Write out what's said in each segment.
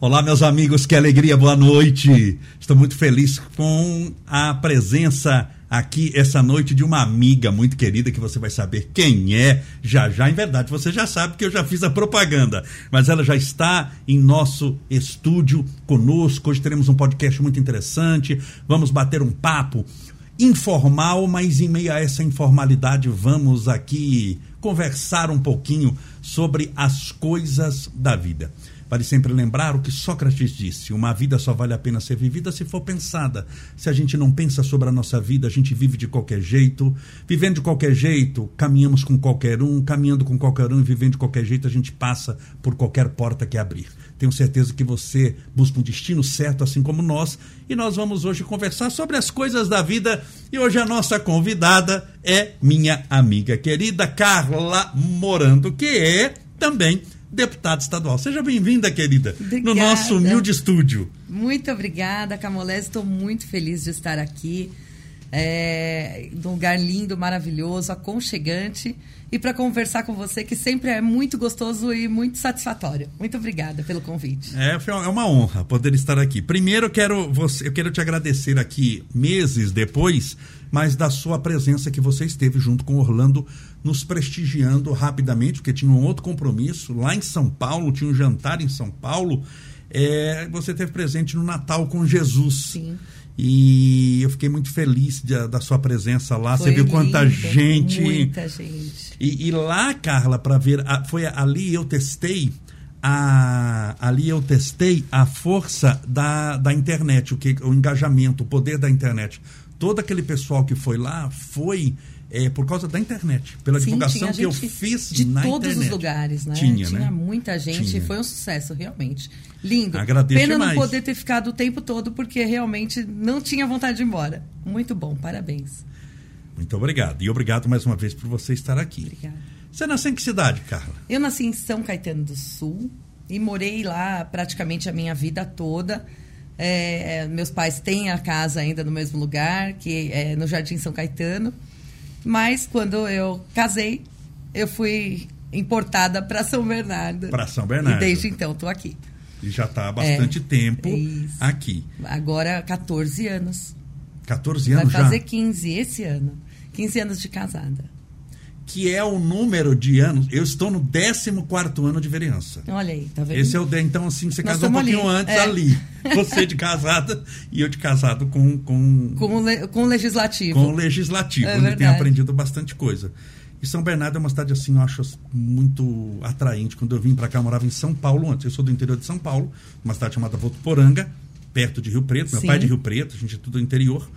Olá, meus amigos, que alegria, boa noite. Estou muito feliz com a presença aqui essa noite de uma amiga muito querida que você vai saber quem é já já. Em verdade, você já sabe que eu já fiz a propaganda, mas ela já está em nosso estúdio conosco. Hoje teremos um podcast muito interessante. Vamos bater um papo informal, mas em meio a essa informalidade, vamos aqui conversar um pouquinho sobre as coisas da vida. Vale sempre lembrar o que Sócrates disse: uma vida só vale a pena ser vivida se for pensada. Se a gente não pensa sobre a nossa vida, a gente vive de qualquer jeito. Vivendo de qualquer jeito, caminhamos com qualquer um. Caminhando com qualquer um e vivendo de qualquer jeito, a gente passa por qualquer porta que abrir. Tenho certeza que você busca um destino certo, assim como nós. E nós vamos hoje conversar sobre as coisas da vida. E hoje a nossa convidada é minha amiga querida Carla Morando, que é também deputada estadual. Seja bem-vinda, querida, obrigada. no nosso humilde estúdio. Muito obrigada, Camolés. Estou muito feliz de estar aqui. É, num lugar lindo, maravilhoso, aconchegante e para conversar com você, que sempre é muito gostoso e muito satisfatório. Muito obrigada pelo convite. É, é uma honra poder estar aqui. Primeiro, eu quero, você, eu quero te agradecer aqui, meses depois, mas da sua presença que você esteve junto com Orlando nos prestigiando rapidamente, porque tinha um outro compromisso lá em São Paulo, tinha um jantar em São Paulo. É, você teve presente no Natal com Jesus. Sim. E eu fiquei muito feliz de, da sua presença lá. Foi Você viu quanta lindo, gente. Muita gente. E, e lá, Carla, para ver, a, foi ali eu testei a, ali eu testei a força da, da internet, o, que, o engajamento, o poder da internet. Todo aquele pessoal que foi lá foi é, por causa da internet, pela Sim, divulgação que eu fiz de na todos internet. os lugares, né? Tinha, tinha né? muita gente, tinha. foi um sucesso, realmente. Lindo. Agradeço Pena demais. não poder ter ficado o tempo todo, porque realmente não tinha vontade de ir embora. Muito bom, parabéns. Muito obrigado. E obrigado mais uma vez por você estar aqui. Obrigada. Você nasceu em que cidade, Carla? Eu nasci em São Caetano do Sul e morei lá praticamente a minha vida toda. É, meus pais têm a casa ainda no mesmo lugar, que é no Jardim São Caetano. Mas quando eu casei, eu fui importada para São Bernardo. Para São Bernardo. E desde então estou aqui. E já está há bastante é, tempo isso. aqui. Agora 14 anos. 14 anos Vai fazer já? 15 esse ano. 15 anos de casada. Que é o número de anos. Eu estou no 14 ano de vereança. Olha aí, tá vendo? Esse é o de, então assim, você Nós casou um pouquinho ali. antes É. ali. Você de casada e eu de casado com com Com, o le- com o legislativo. com o legislativo, É tem aprendido bastante coisa. E São Bernardo é uma cidade assim, eu acho muito atraente. Quando eu vim para cá, eu morava em São Paulo antes. Eu sou do interior de São Paulo, uma cidade chamada Votuporanga, perto de Rio Preto. Meu Sim. pai é de Rio Preto, a gente é tudo do interior.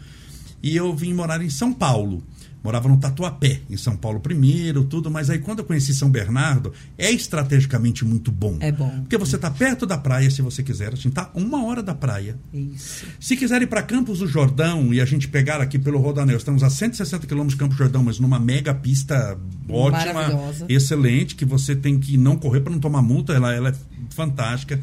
E eu vim morar em São Paulo. Morava no Tatuapé, em São Paulo primeiro, tudo, mas aí quando eu conheci São Bernardo, é estrategicamente muito bom. É bom. Porque você está perto da praia, se você quiser, a gente está uma hora da praia. Isso. Se quiser ir para Campos do Jordão e a gente pegar aqui pelo Rodanel, estamos a 160 quilômetros de Campos do Jordão, mas numa mega pista ótima, excelente, que você tem que não correr para não tomar multa, ela, ela é fantástica.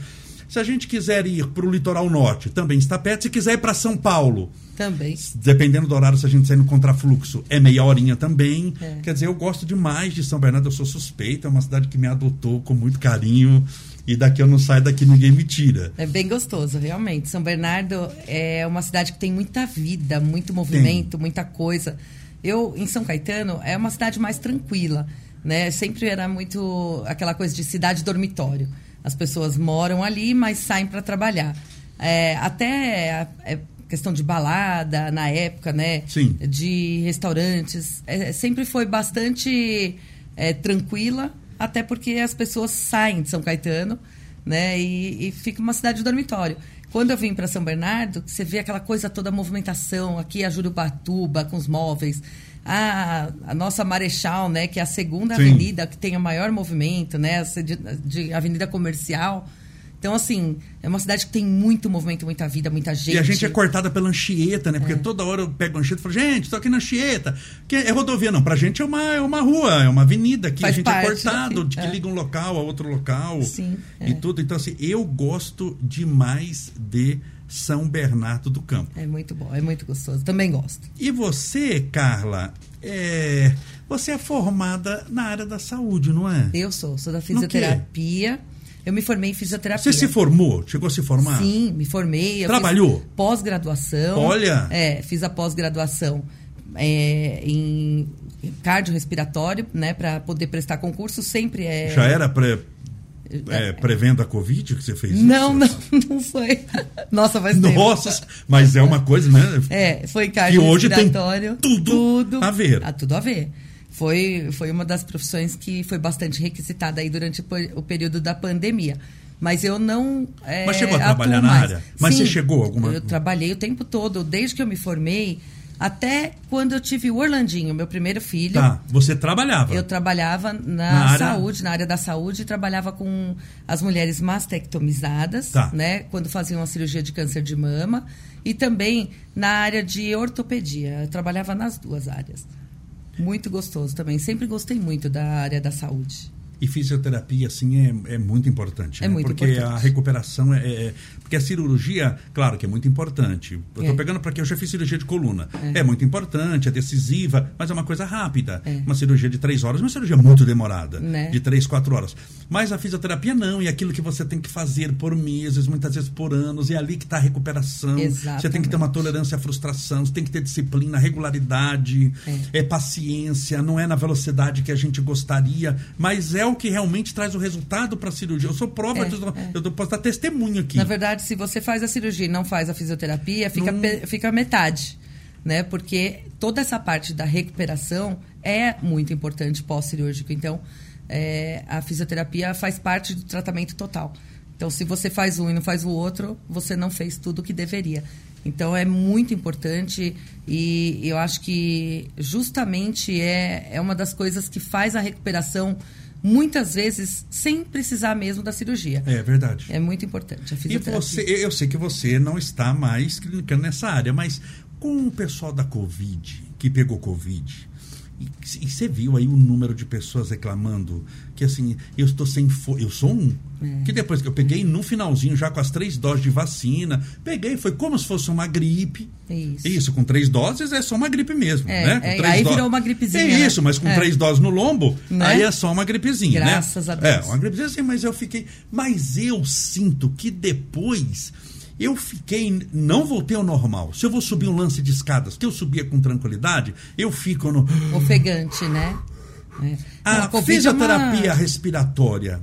Se a gente quiser ir para o litoral norte, também está perto. Se quiser ir para São Paulo, Também. dependendo do horário, se a gente sair no contrafluxo, é meia horinha também. É. Quer dizer, eu gosto demais de São Bernardo, eu sou suspeito, é uma cidade que me adotou com muito carinho. E daqui eu não saio, daqui ninguém me tira. É bem gostoso, realmente. São Bernardo é uma cidade que tem muita vida, muito movimento, muita coisa. Eu, em São Caetano, é uma cidade mais tranquila, né? Sempre era muito aquela coisa de cidade dormitório. As pessoas moram ali, mas saem para trabalhar. É, até a, é questão de balada na época, né? Sim. De restaurantes, é, sempre foi bastante é, tranquila, até porque as pessoas saem de São Caetano, né? E, e fica uma cidade de dormitório. Quando eu vim para São Bernardo, você vê aquela coisa toda, a movimentação, aqui a Jurubatuba com os móveis, a, a nossa Marechal, né? Que é a segunda Sim. avenida que tem o maior movimento, né? De, de avenida comercial. Então, assim, é uma cidade que tem muito movimento, muita vida, muita gente. E a gente é cortada pela Anchieta, né? Porque toda hora eu pego a Anchieta e falo, gente, estou aqui na Anchieta. Que é rodovia, não. Pra gente é uma, é uma rua, é uma avenida que a gente parte é cortado, de que é. liga um local a outro local. Sim, E é. tudo. Então, assim, eu gosto demais de São Bernardo do Campo. É muito bom, é muito gostoso. Também gosto. E você, Carla, é... você é formada na área da saúde, não é? Eu sou, sou da fisioterapia. Eu me formei em fisioterapia. Você se formou? Chegou a se formar? Sim, me formei. Trabalhou? Pós-graduação. Olha! É, fiz a pós-graduação é, em cardiorrespiratório, né? Para poder prestar concurso, sempre é. Já era pré, é, prevendo a Covid que você fez não, isso? Não, não foi. Nossa, faz Nossa, tempo. mas é uma coisa, né? É, foi Que hoje tem tudo, tudo a ver. Ah, tudo a ver. Foi, foi uma das profissões que foi bastante requisitada aí durante o pe- o período da pandemia. Mas eu não. é, Mas chegou a trabalhar na mais. área? Mas Sim, você chegou alguma- Eu trabalhei o tempo todo, desde que eu me formei, até quando eu tive o Orlandinho, meu primeiro filho. Tá, você trabalhava. Eu trabalhava na, Na área- saúde, na área da saúde, trabalhava com as mulheres mastectomizadas, Tá. né? Quando faziam a cirurgia de câncer de mama. E também na área de ortopedia. Eu trabalhava nas duas áreas. Muito gostoso também. Sempre gostei muito da área da saúde. E fisioterapia, assim, é, é muito importante. É né? muito porque importante. a recuperação é, é- Porque a cirurgia, claro que é muito importante. Eu estou É. pegando porque eu já fiz cirurgia de coluna. É. muito importante, é decisiva, mas é uma coisa rápida. É. Uma cirurgia de três horas, uma cirurgia muito demorada. Né? De três, quatro horas. Mas a fisioterapia não, e aquilo que você tem que fazer por meses, muitas vezes por anos, e é ali que está a recuperação. Você tem que ter uma tolerância à frustração, você tem que ter disciplina, regularidade, é. paciência, não é na velocidade que a gente gostaria, mas é o que realmente traz o resultado para a cirurgia. Eu sou prova, É, disso, é. eu posso dar testemunho aqui. Na verdade, se você faz a cirurgia e não faz a fisioterapia, fica, Não- fica metade. Né? Porque toda essa parte da recuperação é muito importante pós-cirúrgico. Então, é, a fisioterapia faz parte do tratamento total. Então, se você faz um e não faz o outro, você não fez tudo o que deveria. Então, é muito importante e eu acho que justamente é, é uma das coisas que faz a recuperação muitas vezes sem precisar mesmo da cirurgia. É verdade. É muito importante a E você, eu sei que você não está mais clinicando nessa área, mas com o pessoal da Covid, que pegou Covid, e, você viu aí o número de pessoas reclamando que assim, eu estou sem fo- eu sou um. É. Que depois que eu peguei no finalzinho, já com as três doses de vacina, peguei, foi como se fosse uma gripe. Isso. com três doses é só uma gripe mesmo, É, né? Com é, três aí do- virou uma gripezinha, É né? isso, mas com É. três doses no lombo, Né? aí é só uma gripezinha, né? Graças a É, Deus. uma gripezinha assim, mas eu fiquei. Mas eu sinto que depois eu fiquei. Não voltei ao normal. Se eu vou subir um lance de escadas, que eu subia com tranquilidade, eu fico no. Ofegante, né? É. Não, A é fisioterapia uma- respiratória.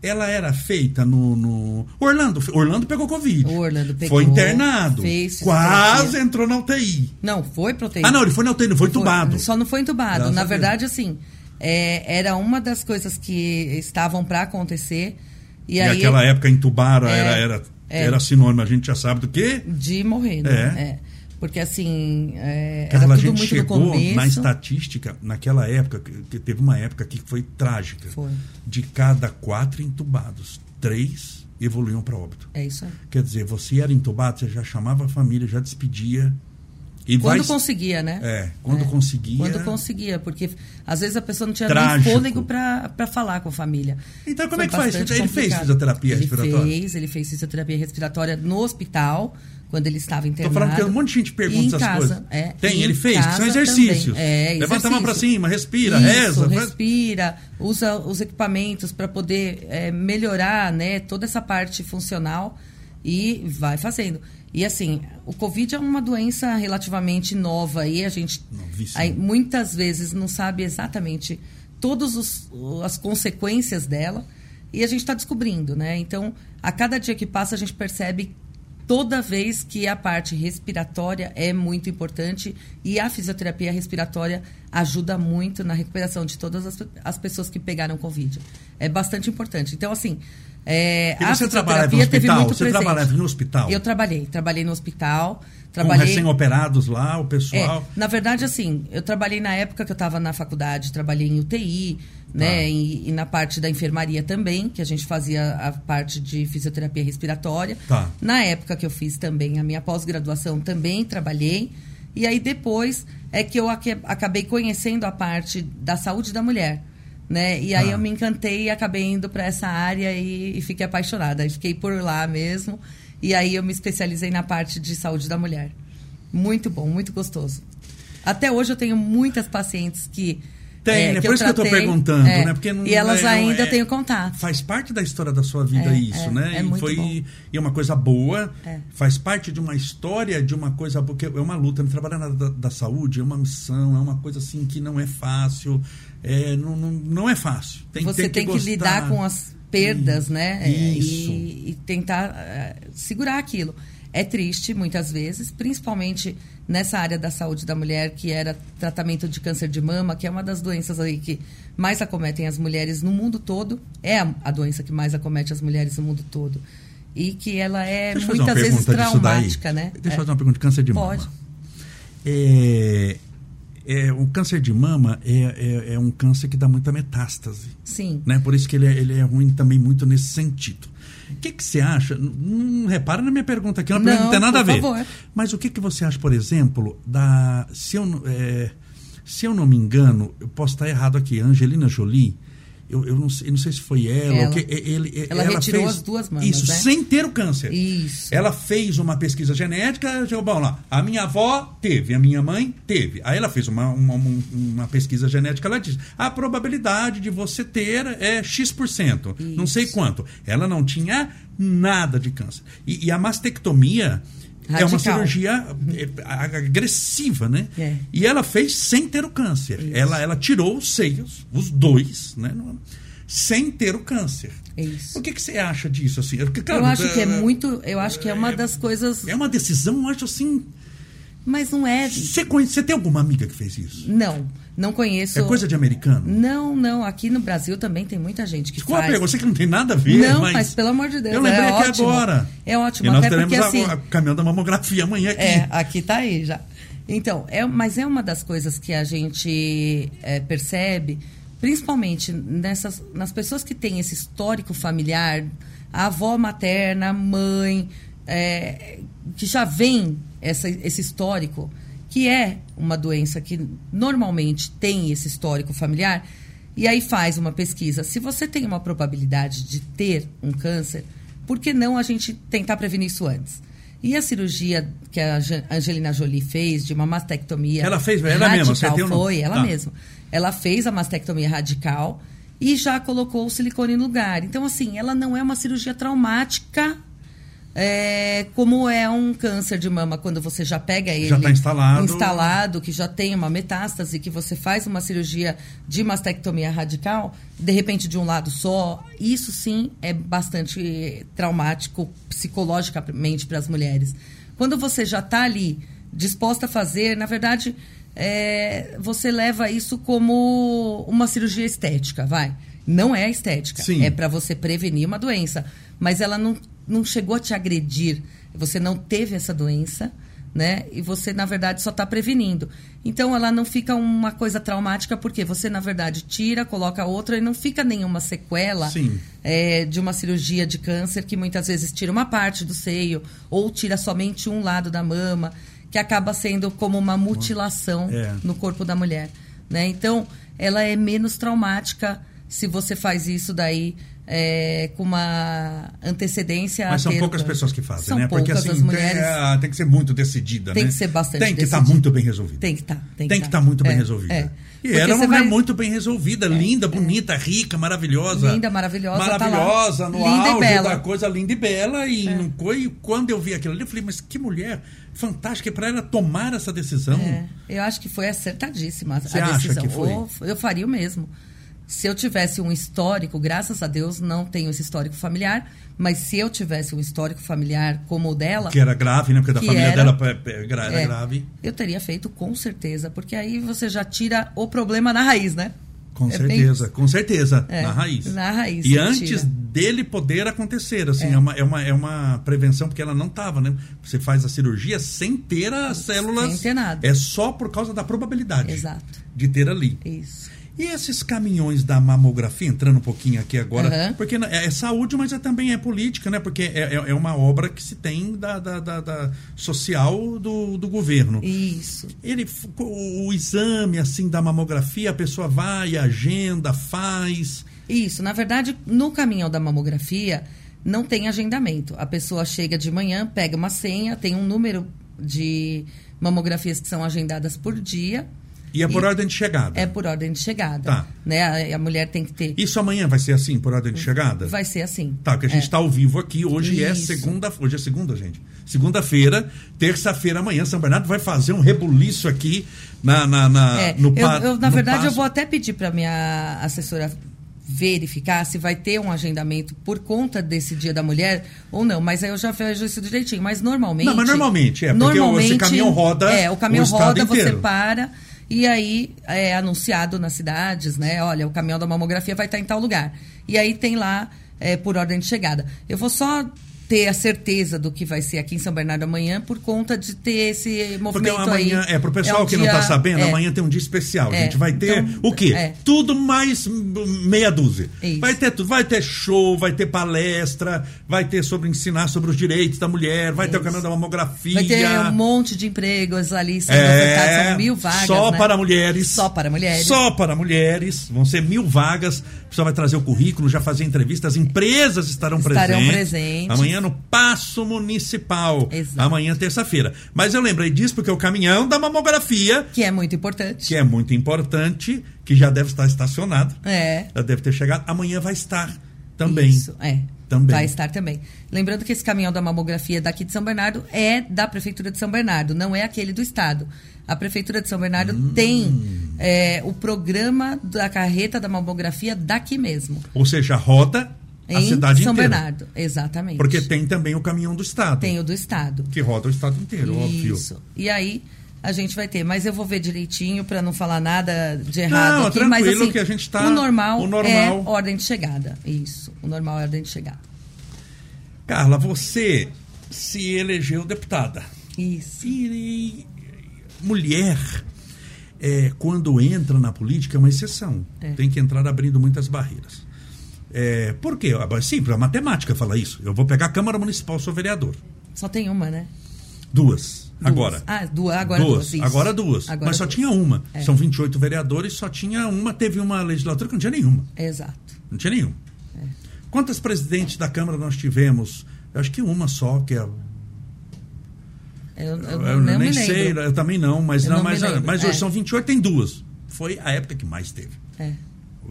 Ela era feita no, no- Orlando. Orlando pegou Covid. O Orlando pegou, Foi internado. fez Quase entrou na UTI. Não, foi proteína. Ah, não, ele foi na UTI, não foi entubado. Só não foi entubado. Graças Na verdade, assim, é, era uma das coisas que estavam para acontecer. E, E, aí, aquela época entubaram É, era, era, é. era sinônimo, a gente já sabe do quê? de morrer, né? É. É. Porque assim, é, Carla, a gente chegou na estatística, naquela época, que que teve uma época que foi trágica. Foi. De cada quatro entubados, três evoluíam para óbito. É isso aí. Quer dizer, você era entubado, você já chamava a família, já despedia. E Quando vai... conseguia, né? É, quando conseguia. Quando conseguia, porque às vezes a pessoa não tinha Trágico. nem fôlego para falar com a família. Então, como Foi é que faz? Ele fez fisioterapia ele respiratória? Fez, ele fez fisioterapia respiratória no hospital, quando ele estava Tô internado. falando que um monte de gente pergunta essas casa, coisas. é. Tem, ele fez, são exercícios. É, Levanta a mão para exercício. cima, respira, Isso, reza. faz- respira, usa os equipamentos para poder é, melhorar né, toda essa parte funcional e vai fazendo. E assim, o Covid é uma doença relativamente nova e a gente aí, muitas vezes não sabe exatamente todas as consequências dela e a gente está descobrindo, né? Então, a cada dia que passa, a gente percebe toda vez que a parte respiratória é muito importante e a fisioterapia respiratória ajuda muito na recuperação de todas as, as pessoas que pegaram Covid. É bastante importante. Então, assim. É, E você trabalhava no hospital? Você presente. trabalhava no hospital? Eu trabalhei. Trabalhei no hospital. Com Trabalhei... recém-operados lá, o É, pessoal. na verdade, assim, eu trabalhei na época que eu estava na faculdade, trabalhei em UTI, né? Tá. E, e na parte da enfermaria também, que a gente fazia a parte de fisioterapia respiratória. Tá. Na época que eu fiz também a minha pós-graduação, também trabalhei. E aí depois é que eu acabei conhecendo a parte da saúde da mulher. Né? E aí Tá. eu me encantei e acabei indo para essa área e, e fiquei apaixonada. Fiquei por lá mesmo. E aí eu me especializei na parte de saúde da mulher. Muito bom, muito gostoso. Até hoje eu tenho muitas pacientes que Tem, é, né? Por isso que eu tô perguntando, é, né? Porque não, e elas não ainda é- têm o contato. Faz parte da história da sua vida É, isso, é, né? é e foi bom. e é uma coisa boa, É. faz parte de uma história, de uma coisa porque é uma luta. Trabalhar na da, da saúde é uma missão, é uma coisa assim que não é fácil, é, não, não, não é fácil. Tem, você tem que, gostar. lidar com as perdas, né? É, Isso. E, e tentar eh, segurar aquilo. É triste, muitas vezes, principalmente nessa área da saúde da mulher, que era tratamento de câncer de mama, que é uma das doenças aí que mais acometem as mulheres no mundo todo. É a, a doença que mais acomete as mulheres no mundo todo. E que ela é muitas vezes traumática, né? Deixa eu É. fazer uma pergunta de câncer de Pode. mama. É, é, o câncer de mama é, é, é um câncer que dá muita metástase. Sim. né? Por isso que ele é, ele é ruim também muito nesse sentido. O que, que você acha? Não, não repara na minha pergunta aqui, Não, não tem nada a ver. favor. Mas o que, que você acha, por exemplo, da. Se eu, não- é, se eu não me engano, eu posso estar errado aqui, Angelina Jolie. Eu, eu, não, sei, eu não sei se foi ela. Ela. ou que, ele, Ela retirou fez as duas mamas, Isso, né? sem ter o câncer. Isso. Ela fez uma pesquisa genética, bom, lá, a minha avó teve, a minha mãe teve. Aí ela fez uma, uma, uma- pesquisa genética, ela diz, a probabilidade de você ter é X%, não sei Isso. quanto. Ela não tinha nada de câncer. E, e a mastectomia é uma Radical. cirurgia é, agressiva, né? É. E ela fez sem ter o câncer. Isso. Ela, ela tirou os seios, os dois, né? Sem ter o câncer. Isso. O que, que você acha disso? Assim? Porque, claro, eu acho que é é- muito. Eu acho que é uma das coisas. é uma decisão, eu acho assim. Mas não é. Você, conhece, você tem alguma amiga que fez isso? Não, não conheço. É coisa de americano? Não, não. Aqui no Brasil também tem muita gente que Desculpa, faz. você que não tem nada a ver. Não, mas, mas pelo amor de Deus, Eu lembrei é aqui ótimo. agora. É ótimo, E nós até teremos porque, a, assim- a caminhão da mamografia amanhã aqui. É, aqui tá aí já. Então, é, mas é uma das coisas que a gente é, percebe, principalmente nessas, nas pessoas que têm esse histórico familiar, a avó materna, a mãe, é, que já vem essa, esse histórico, que é uma doença que normalmente tem esse histórico familiar, e aí faz uma pesquisa. Se você tem uma probabilidade de ter um câncer, por que não a gente tentar prevenir isso antes? E a cirurgia que a Angelina Jolie fez de uma mastectomia Ela fez, ela radical, mesma, você tem nome? foi ela Tá. mesma. Ela fez a mastectomia radical e já colocou o silicone no lugar. Então, assim, ela não é uma cirurgia traumática é, como é um câncer de mama quando você já pega ele Já tá instalado. instalado, que já tem uma metástase, que você faz uma cirurgia de mastectomia radical, de repente de um lado só. Isso sim é bastante traumático psicologicamente para as mulheres. Quando você já está ali disposta a fazer, na verdade, é, você leva isso como uma cirurgia estética, vai. Não é estética, Sim. é para você prevenir uma doença, mas ela não, não chegou a te agredir. Você não teve essa doença, né? E você, na verdade, só está prevenindo. Então, ela não fica uma coisa traumática, porque você, na verdade, tira, coloca outra e não fica nenhuma sequela Sim. é, de uma cirurgia de câncer que muitas vezes tira uma parte do seio ou tira somente um lado da mama, que acaba sendo como uma mutilação É. no corpo da mulher. Né? Então, ela é menos traumática se você faz isso daí é, com uma antecedência. Mas são ter poucas pessoas que fazem, São né? Porque assim, as mulheres. tem, ah, tem que ser muito decidida, Tem né? que ser bastante Tem que estar decidida. muito bem resolvida. Tem que estar. tem Tem que que tá. estar muito bem É, resolvida. é. E Porque ela é uma mulher vai- muito bem resolvida, linda, bonita, rica, maravilhosa. Linda, maravilhosa, tá. Maravilhosa, no Linda e auge bela. É. da coisa linda e bela. E, não foi- e quando eu vi aquilo ali, eu falei, mas que mulher fantástica para ela tomar essa decisão. É, eu acho que foi acertadíssima Você a acha decisão. que foi? Ou eu faria o mesmo. Se eu tivesse um histórico, graças a Deus não tenho esse histórico familiar, mas se eu tivesse um histórico familiar como o dela, Que era grave, né? Porque da família era- dela é, é, era é, grave. eu teria feito com certeza, porque aí você já tira o problema na raiz, né? Com É bem certeza, isso. com certeza. É, na raiz. na raiz, E antes tira. dele poder acontecer, assim, é. uma, é, uma, é uma prevenção, porque ela não estava, né? Você faz a cirurgia sem ter as células. Sem ter nada. É só por causa da probabilidade Exato. de ter ali. Isso. E esses caminhões da mamografia, entrando um pouquinho aqui agora, Aham. porque é, é saúde, mas é, também é política, né? Porque é, é, é uma obra que se tem da, da, da- da social do, do governo. Isso. Ele, o, o exame assim da mamografia, a pessoa vai, agenda, faz. Isso, na verdade, no caminhão da mamografia não tem agendamento. A pessoa chega de manhã, pega uma senha, tem um número de mamografias que são agendadas por dia, E é por ordem de chegada? É por ordem de chegada. Tá. Né? A, a mulher tem que ter. Isso amanhã vai ser assim, por ordem de chegada? Vai ser assim. Tá, porque a gente É. está ao vivo aqui. Hoje é Isso. segunda. Hoje é segunda, gente. Segunda-feira, terça-feira, amanhã, São Bernardo vai fazer um rebuliço aqui na, na, na- É, no eu- eu, na no verdade, eu passo. vou até pedir para minha assessora verificar se vai ter um agendamento por conta desse Dia da Mulher ou não, mas aí eu já vejo isso direitinho. Mas normalmente. Não, mas normalmente, é, porque o- esse caminhão roda É, o caminhão o roda, você para e aí é anunciado nas cidades, né? Olha, o caminhão da mamografia vai estar em tal lugar. E aí tem lá é, por ordem de chegada. Eu vou só ter a certeza do que vai ser aqui em São Bernardo amanhã por conta de ter esse Porque movimento amanhã, aí. é, pro pessoal um que não dia- está sabendo, é. amanhã tem um dia especial. É, A gente vai ter então, o quê? é. Tudo mais meia dúzia. Isso. Vai ter tudo. Vai ter show, vai ter palestra, vai ter sobre ensinar sobre os direitos da mulher, vai ter o Isso. canal da mamografia. Vai ter um monte de empregos ali sendo É, são mil vagas. só né? para mulheres. Só para mulheres. Só para mulheres. Vão ser mil vagas. A pessoa vai trazer o currículo, já fazer entrevistas. As empresas estarão, Estarão presentes. presentes. Amanhã no Paço Municipal. Exato. Amanhã, terça-feira. Mas eu lembrei disso porque o caminhão da mamografia, Que é muito importante. que é muito importante, que já deve estar estacionado, É. já deve ter chegado, amanhã vai estar também. Isso, é. Também. Vai estar também. Lembrando que esse caminhão da mamografia daqui de São Bernardo é da Prefeitura de São Bernardo, não é aquele do Estado. A Prefeitura de São Bernardo Hum. tem é, o programa da carreta da mamografia daqui mesmo. Ou seja, roda a em cidade São inteira. Bernardo, exatamente. Porque tem também o caminhão do Estado. Tem o do Estado. Que roda o Estado inteiro, óbvio. Isso. E aí a gente vai ter, mas eu vou ver direitinho para não falar nada de errado Não, aqui, mas tranquilo assim, que a gente tá- o normal, o normal. é ordem de chegada. Isso. O normal é ordem de chegada. Carla, você se elegeu deputada. Isso. E, mulher, é, quando entra na política, é uma exceção. É. Tem que entrar abrindo muitas barreiras. É, por quê? Ah, Simples, a matemática fala isso. Eu vou pegar a Câmara Municipal, sou vereador. Só tem uma, né? Duas. Agora. Ah, duas. Agora duas. isso. Agora duas. Agora Mas só duas. tinha uma. É. São 28 vereadores, só tinha uma. Teve uma legislatura que não tinha nenhuma. Exato. Não tinha nenhuma. É. Quantas presidentes da Câmara nós tivemos? Eu acho que uma só, que é Eu, eu, Eu, nem me sei, eu também não, mas não, não mas, mas hoje é. são 28, tem duas. Foi a época que mais teve. É.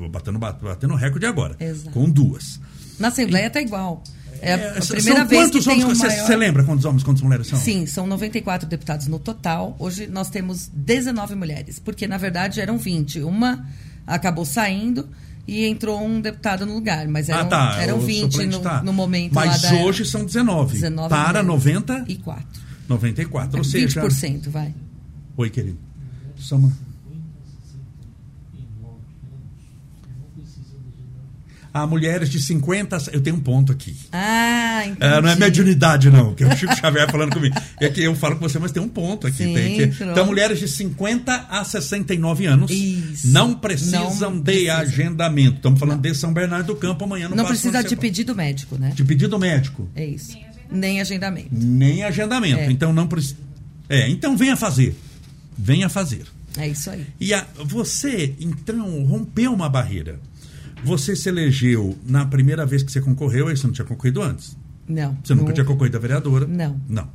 Batendo, batendo recorde agora. Exato. Com duas. Na Assembleia tá igual. É a, a são primeira vez que quantos tem homens? um Você maior... você lembra quantos homens, quantas mulheres são? Sim, são 94 deputados no total. Hoje nós temos 19 mulheres, porque na verdade eram 20. Uma acabou saindo e entrou um deputado no lugar, mas eram, ah, tá. eram o 20 suplente no, tá. no momento Mas da... hoje são 19. 19 para mulheres. 90, E 4. 94. Ou seja. 20%, vai. Oi, querido. Soma. Ah, mulheres de 50. a- Eu tenho um ponto aqui. Ah, entendi. É, não é mediunidade, não, que é o Chico Xavier falando comigo. É que eu falo com você, mas tem um ponto aqui. Sim, tem que... Então, mulheres de 50 a 69 anos Isso. não precisam Não de precisa. agendamento. Estamos falando de São Bernardo do Campo amanhã no Não precisa de pedido médico, né? De pedido médico. É isso. Nem agendamento. Nem agendamento. É. Então não precisa. É, então venha fazer. Venha fazer. É isso aí. E a- você, então, rompeu uma barreira. Você se elegeu na primeira vez que você concorreu, aí você não tinha concorrido antes. Não. Você nunca tinha concorrido a vereadora? Não. Não.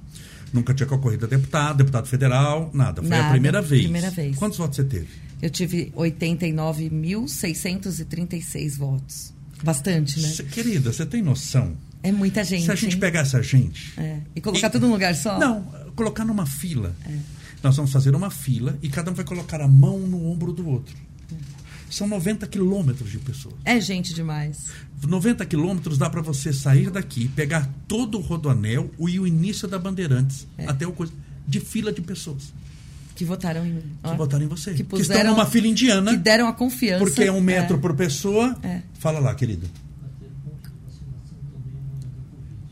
Nunca tinha concorrido a deputado, deputado federal, nada. Foi a Nada, primeira vez. primeira vez. Quantos votos você teve? Eu tive 89.636 votos. Bastante, né? Cê- querida, você tem noção? É muita gente. Se a gente hein? pegar essa gente. É. E colocar E- tudo num lugar só? Não, colocar numa fila. É. Nós vamos fazer uma fila e cada um vai colocar a mão no ombro do outro. São 90 quilômetros de pessoas. É gente demais. 90 quilômetros dá para você sair daqui, pegar todo o rodoanel e o início da Bandeirantes, É. até o coisa, de fila de pessoas Que votaram em mim. que Ó. votaram em você. Que, Que, puseram, estão numa fila indiana, Que deram a confiança. porque é um metro por pessoa. É. Fala lá, querido.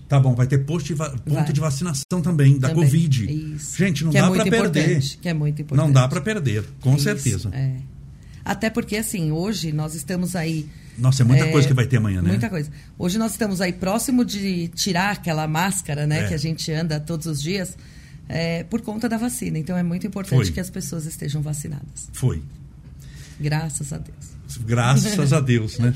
Tá bom, vai ter posto de ponto Vai. de vacinação também, da Também. Covid. Isso. Gente, não Que é dá muito para perder. que é muito importante. Não dá para perder, com Isso, certeza. É. Até porque, assim, hoje nós estamos aí. Nossa, é muita coisa que vai ter amanhã, né? Muita coisa. Hoje nós estamos aí próximo de tirar aquela máscara, né, É. que a gente anda todos os dias, é, por conta da vacina. Então é muito importante Foi. que as pessoas estejam vacinadas. Foi. Graças a Deus. Graças a Deus, né?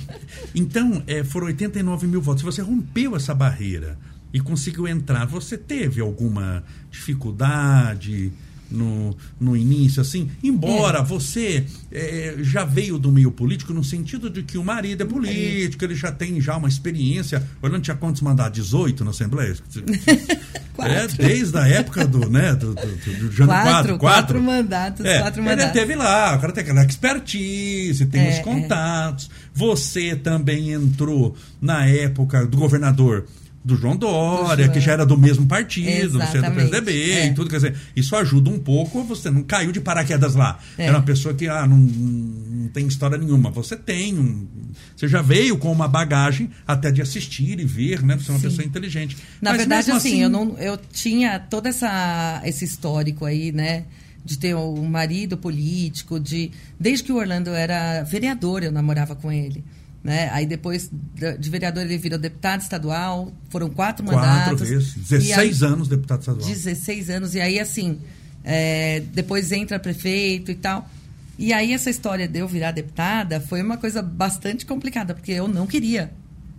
Então, é, foram 89 mil votos. Você rompeu essa barreira e conseguiu entrar. Você teve alguma dificuldade? No, no início, assim, embora é. você é, já veio do meio político no sentido de que o marido é político, ele já tem já uma experiência. Orlando tinha quantos mandatos? 18 na Assembleia? é, desde a época do, né, do, do, do, do quatro, quatro, quatro mandatos, é, quatro mandatos. Ele teve lá, o cara tem aquela expertise, tem é, os é. contatos. Você também entrou na época do governador do João Dória, que já era do mesmo partido, você é do PSDB é. e tudo. Quer dizer, isso ajuda um pouco, você não caiu de paraquedas lá. É. Era uma pessoa que ah, não, não tem história nenhuma. Você tem um. Você já veio com uma bagagem até de assistir e ver, né? Você é uma Sim. pessoa inteligente. Na Mas verdade, assim, assim, eu, não, eu tinha todo essa, esse histórico aí, né? de ter um marido político, de desde que o Orlando era vereador, eu namorava com ele. Né? Aí depois de vereador ele virou deputado estadual, foram quatro, quatro mandatos. Vezes. 16 aí, anos deputado estadual. 16 anos, e aí assim, é, depois entra prefeito e tal. E aí essa história de eu virar deputada foi uma coisa bastante complicada, porque eu não queria.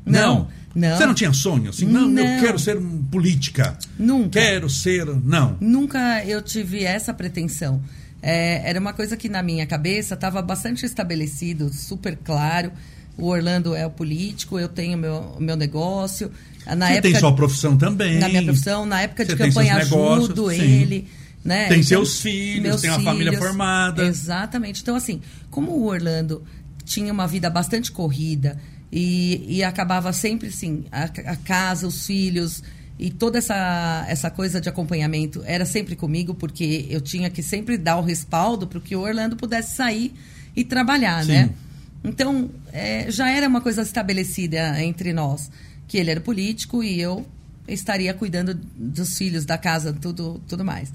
Não. não. Você não tinha sonho assim? Não, não. eu quero ser política. Nunca. Quero ser. Não. Nunca eu tive essa pretensão. É, era uma coisa que na minha cabeça estava bastante estabelecido, super claro o Orlando é o político, eu tenho meu, meu negócio. Na Você época, tem sua profissão também. Na minha profissão, na época de campanha ajudo sim. ele. Né? Tem então, seus filhos, tem uma filhos, família formada. Exatamente. Então, assim, como o Orlando tinha uma vida bastante corrida e, e acabava sempre assim, a, a, casa, os filhos e toda essa, essa coisa de acompanhamento era sempre comigo, porque eu tinha que sempre dar o respaldo para que o Orlando pudesse sair e trabalhar, Sim. né? Então, é, já era uma coisa estabelecida entre nós, que ele era político e eu estaria cuidando dos filhos, da casa, tudo, tudo mais.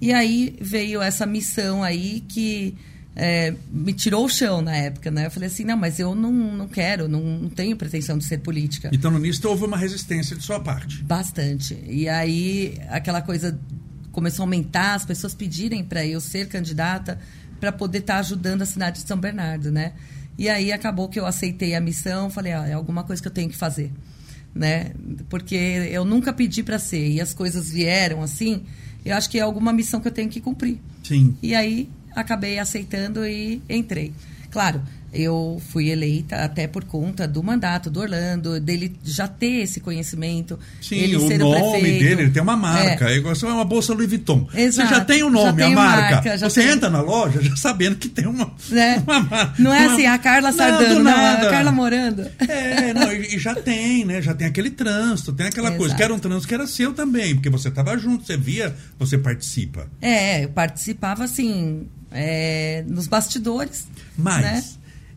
E aí veio essa missão aí que é, me tirou o chão na época, né? Eu falei assim, não, mas eu não, não quero, não, não tenho pretensão de ser política. Então, no início, houve uma resistência de sua parte. Bastante. E aí, aquela coisa começou a aumentar, as pessoas pedirem para eu ser candidata para poder estar tá ajudando a cidade de São Bernardo, né? E aí acabou que eu aceitei a missão, falei, ah, é alguma coisa que eu tenho que fazer, né? Porque eu nunca pedi para ser e as coisas vieram assim, eu acho que é alguma missão que eu tenho que cumprir. Sim. E aí acabei aceitando e entrei. Claro, eu fui eleita até por conta do mandato do Orlando, dele já ter esse conhecimento. Sim, ele o ser nome o prefeito. dele, ele tem uma marca. É, é igual é uma bolsa Louis Vuitton. Exato, você já tem o nome, a marca. marca você tem... entra na loja já sabendo que tem uma, né? uma marca. Não é uma... assim, a Carla Sardano, não, não, a Carla Morando. É, não, e, e, já tem, né? Já tem aquele trânsito, tem aquela Exato. coisa. Que era um trânsito que era seu também, porque você estava junto, você via, você participa. É, eu participava assim, é, nos bastidores. Mas. Né?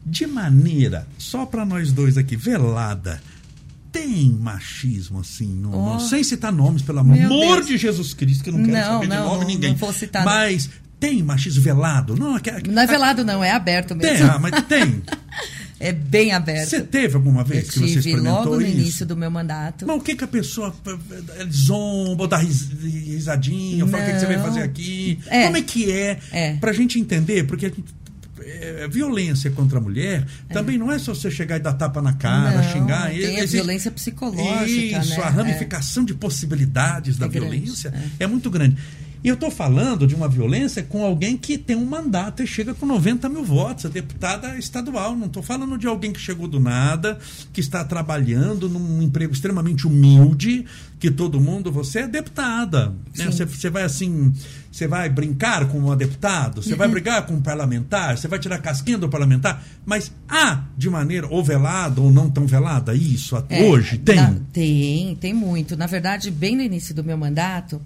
De maneira, só para nós dois aqui, velada, tem machismo assim, no, oh. no, sem citar nomes, pelo amor Deus. de Jesus Cristo, que eu não quero não, saber não, de nome não, ninguém. Não vou citar. Mas tem machismo velado? Não, é, não é velado, não, é aberto mesmo. Tem, ah, mas tem. é bem aberto. Você teve alguma vez eu que você experimentou logo no isso? início do meu mandato. Mas o que, que a pessoa zomba, ou dá risadinha, ou fala o que, que, você vai fazer aqui? É. Como é que é? é? Pra gente entender, porque a gente é, violência contra a mulher é. também não é só você chegar e dar tapa na cara, não, xingar. Tem existe, a violência psicológica. Isso, né? a ramificação é. de possibilidades da é violência grande, é. muito grande. E eu estou falando de uma violência com alguém que tem um mandato e chega com 90 mil votos, a deputada estadual. Não estou falando de alguém que chegou do nada, que está trabalhando num emprego extremamente humilde, que todo mundo. Você é deputada. Né? Você, você vai assim. Você vai brincar com um deputado, você vai uhum. brigar com um parlamentar, você vai tirar casquinha do parlamentar, mas há de maneira ou velada ou não tão velada isso é, hoje? Tem? Na, tem, tem muito. Na verdade, bem no início do meu mandato,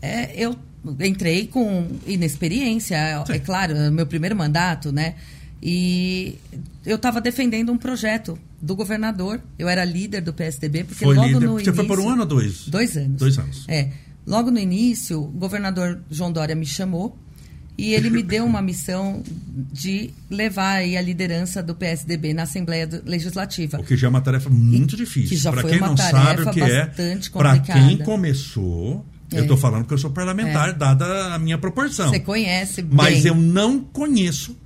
é, eu entrei com inexperiência, Sim. é claro, é meu primeiro mandato, né? E eu estava defendendo um projeto do governador. Eu era líder do PSDB, porque foi logo líder. no Você início... foi por um ano ou dois? Dois anos. Dois anos. É. Logo no início, o governador João Dória me chamou e ele me deu uma missão de levar a liderança do PSDB na Assembleia Legislativa. O que já é uma tarefa muito difícil. Para quem não sabe o que é, para quem começou, eu estou é. falando que eu sou parlamentar, é. dada a minha proporção. Você conhece bem. Mas eu não conheço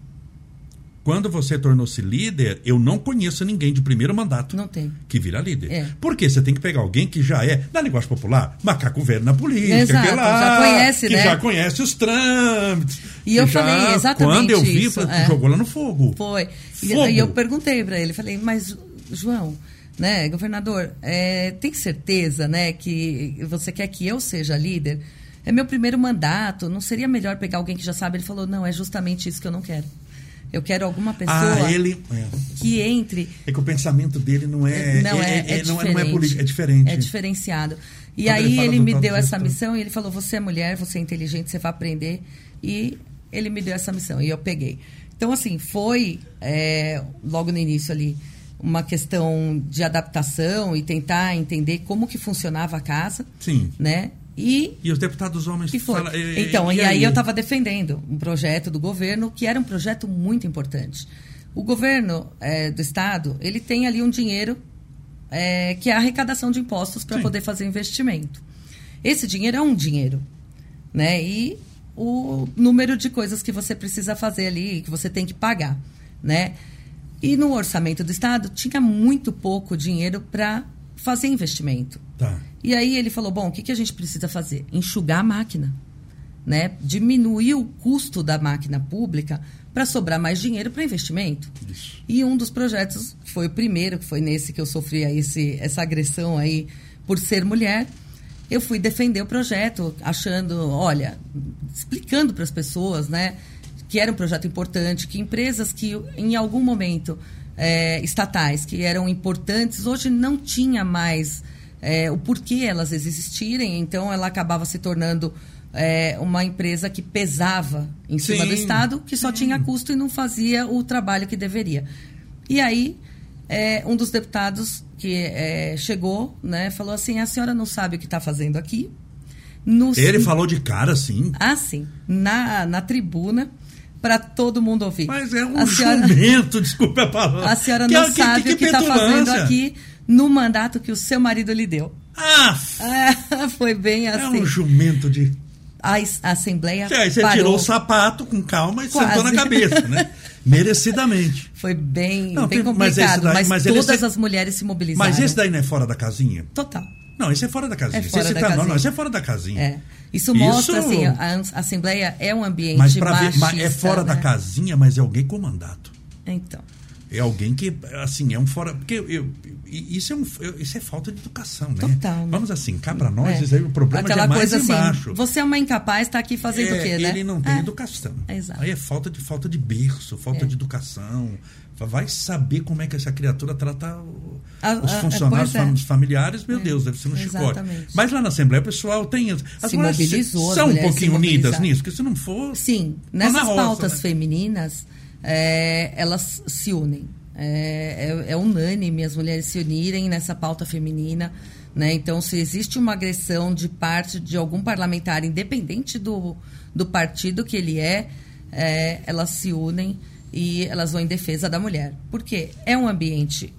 quando você tornou-se líder, eu não conheço ninguém de primeiro mandato Não tem. que vira líder. É. Porque você tem que pegar alguém que já é, na linguagem popular, macaco velho na política, Exato, que, lá, já conhece, que né? já conhece os trâmites. E eu já, falei exatamente Quando eu vi, isso, é. jogou lá no fogo. Foi. E Fogo. aí eu perguntei para ele, falei, mas João, né, governador, é, tem certeza, né, que você quer que eu seja líder? É meu primeiro mandato, não seria melhor pegar alguém que já sabe? Ele falou, não, é justamente isso que eu não quero. Eu quero alguma pessoa Ah, ele. É. que entre É que o pensamento dele não é. não é, é, não, é, não é político, é diferente. É diferenciado. E Quando ele aí ele, do me deu essa missão e ele falou: você é mulher, você é inteligente, você vai aprender. E ele me deu essa missão e eu peguei. Então, assim, foi é, logo no início ali uma questão de adaptação e tentar entender como que funcionava a casa, Sim. né? E E os deputados homens que foi. falam, e- então, e e, aí, aí eu estava defendendo um projeto do governo que era um projeto muito importante. O governo eh, do estado ele tem ali um dinheiro eh, que é a arrecadação de impostos para poder fazer investimento. Esse dinheiro é um dinheiro, né? E o número de coisas que você precisa fazer ali, que você tem que pagar, né? E no orçamento do estado tinha muito pouco dinheiro para fazer investimento. Tá. E aí ele falou: bom, o que, que a gente precisa fazer? Enxugar a máquina. Né? Diminuir o custo da máquina pública para sobrar mais dinheiro para investimento. Isso. E um dos projetos, que foi o primeiro, que foi nesse que eu sofri esse, essa agressão aí por ser mulher, eu fui defender o projeto, achando, olha, explicando para as pessoas, né, que era um projeto importante, que empresas que em algum momento eh, estatais que eram importantes, hoje não tinha mais eh, o porquê elas existirem, então ela acabava se tornando eh, uma empresa que pesava em cima Sim, do Estado, que só tinha custo e não fazia o trabalho que deveria. E aí, é, um dos deputados que é, chegou, né, falou assim: a senhora não sabe o que está fazendo aqui. No, Ele falou de cara assim. Ah, sim. Na, na tribuna, para todo mundo ouvir. Mas é um a senhora, jumento, desculpa a palavra. a senhora Que- não que- sabe que o que está fazendo aqui no mandato que o seu marido lhe deu. Ah, Ah, foi bem é assim. um jumento de. A, a Assembleia. Aí você parou. tirou o sapato com calma e Quase. sentou na cabeça, né? Merecidamente. Foi bem, Não, bem tem- mas complicado, daí- mas, mas todas esse- as mulheres se mobilizaram. Mas esse daí não é fora da casinha? Total. Não, esse é fora da casinha. É fora Esse da tá- Não, casinha. não, esse é fora da casinha. É. Isso mostra, Isso- assim, a Assembleia é um ambiente Mas, ver, mas é fora da né? casinha, mas é alguém com mandato. Então. É alguém que, assim, é um fora. Porque eu, eu- isso, é um, isso é falta de educação, né? Total, né? Vamos assim, cá pra nós, É. isso aí o problema Aquela é mais coisa assim, embaixo. você é uma incapaz, está aqui fazendo É, o quê, né? Ele não tem É. educação. Exato. Aí é falta de, falta de berço, falta É. de educação. Vai saber como é que essa criatura trata os ah, funcionários é. fam- familiares, meu É, Deus, deve ser um chicote. Mas lá na Assembleia o pessoal tem. As, Se mulheres mobilizou, são um pouquinho unidas nisso, porque se não for. Sim, nessas roça, pautas né? femininas, é, elas se unem. É, é- é unânime as mulheres se unirem nessa pauta feminina. Né? Então, se existe uma agressão de parte de algum parlamentar, independente do, do partido que ele é, é, elas se unem e elas vão em defesa da mulher. Porque é um ambiente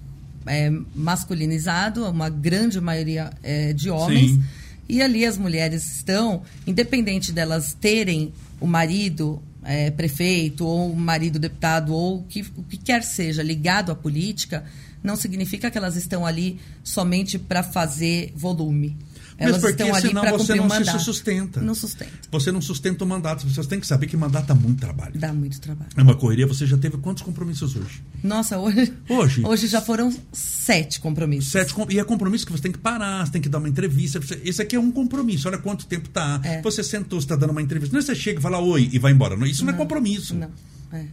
é, masculinizado, uma grande maioria é, de homens. Sim. E ali as mulheres estão, independente delas terem o marido é, prefeito, ou marido deputado, ou que, o que quer seja ligado à política, não significa que elas estão ali somente para fazer volume. Mas Elas porque estão ali senão você não se sustenta. Não sustenta. Você não sustenta o mandato. As pessoas têm que saber que mandato dá muito trabalho. Dá muito trabalho. É uma correria. Você já teve quantos compromissos hoje? Nossa, hoje, Hoje? hoje já foram sete compromissos. Sete com- E é compromisso que você tem que parar, você tem que dar uma entrevista. Você- Esse aqui é um compromisso. Olha quanto tempo tá. É. Você sentou, você está dando uma entrevista. Não é você chega e fala oi e vai embora. Não, Isso não, é compromisso. Não. É.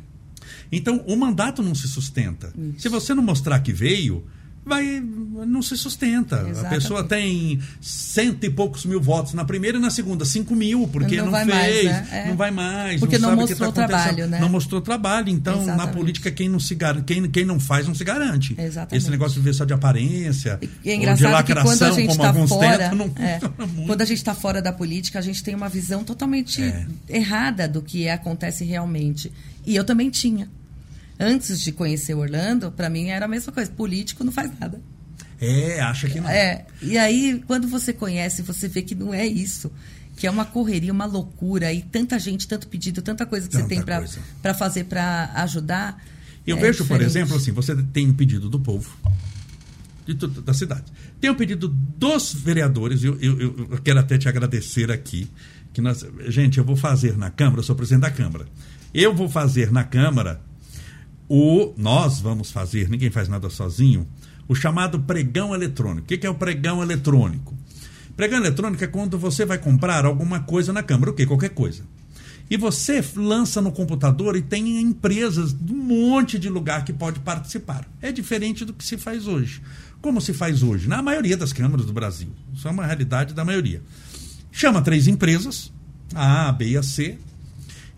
Então, o mandato não se sustenta. Isso. Se você não mostrar que veio, vai não se sustenta. A Exatamente. pessoa tem cento e poucos mil votos na primeira e na segunda, cinco mil, porque Não não, fez, mais, né? É. não vai mais. Porque não sabe o que mostrou tá acontecendo. trabalho, né? Não mostrou trabalho. Então, na Exatamente. política, quem não, se gar... quem, quem não faz, não se garante. Exatamente. Esse negócio de ver só de aparência, E é ou de engraçado que quando a lacração, gente como está alguns fora, tentam, não é, quando a gente está fora da política, a gente tem uma visão totalmente É. errada do que acontece realmente. E eu também tinha. Antes de conhecer o Orlando, para mim era a mesma coisa. Político não faz nada. É, acha que não. É. E aí, quando você conhece, você vê que não é isso. Que é uma correria, uma loucura. E tanta gente, tanto pedido, tanta coisa que você Tanta tem coisa. para fazer para ajudar. Eu É vejo, por diferente. exemplo, assim, você tem um pedido do povo, de da cidade. Tem um pedido dos vereadores, eu, eu, eu- eu quero até te agradecer aqui, que nós, gente, eu vou fazer na Câmara, eu sou presidente da Câmara, eu vou fazer na Câmara o, nós vamos fazer, ninguém faz nada sozinho, o chamado pregão eletrônico. O que que é o pregão eletrônico? Pregão eletrônico é quando você vai comprar alguma coisa na Câmara, o quê? Qualquer coisa. E você lança no computador e tem empresas de um monte de lugar que pode participar. É diferente do que se faz hoje. Como se faz hoje? Na maioria das câmaras do Brasil. Isso é uma realidade da maioria. Chama três empresas, a A, B e a C,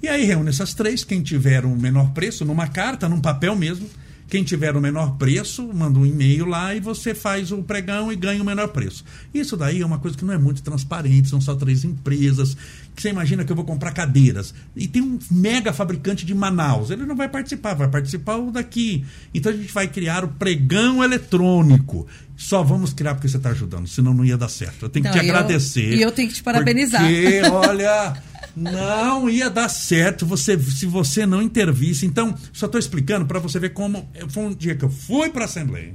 e aí reúne essas três, quem tiver o menor preço, numa carta, num papel mesmo. Quem tiver o menor preço, manda um e-mail lá e você faz o pregão e ganha o menor preço. Isso daí é uma coisa que não é muito transparente, são só três empresas. Que você imagina que eu vou comprar cadeiras. E tem um mega fabricante de Manaus. Ele não vai participar, vai participar o daqui. Então a gente vai criar o pregão eletrônico. Só vamos criar porque você está ajudando, senão não ia dar certo. Eu tenho que te eu- agradecer. e eu tenho que te parabenizar. Porque, olha, não ia dar certo você, se você não intervisse. Então, só estou explicando para você ver como. Foi um dia que eu fui para a Assembleia,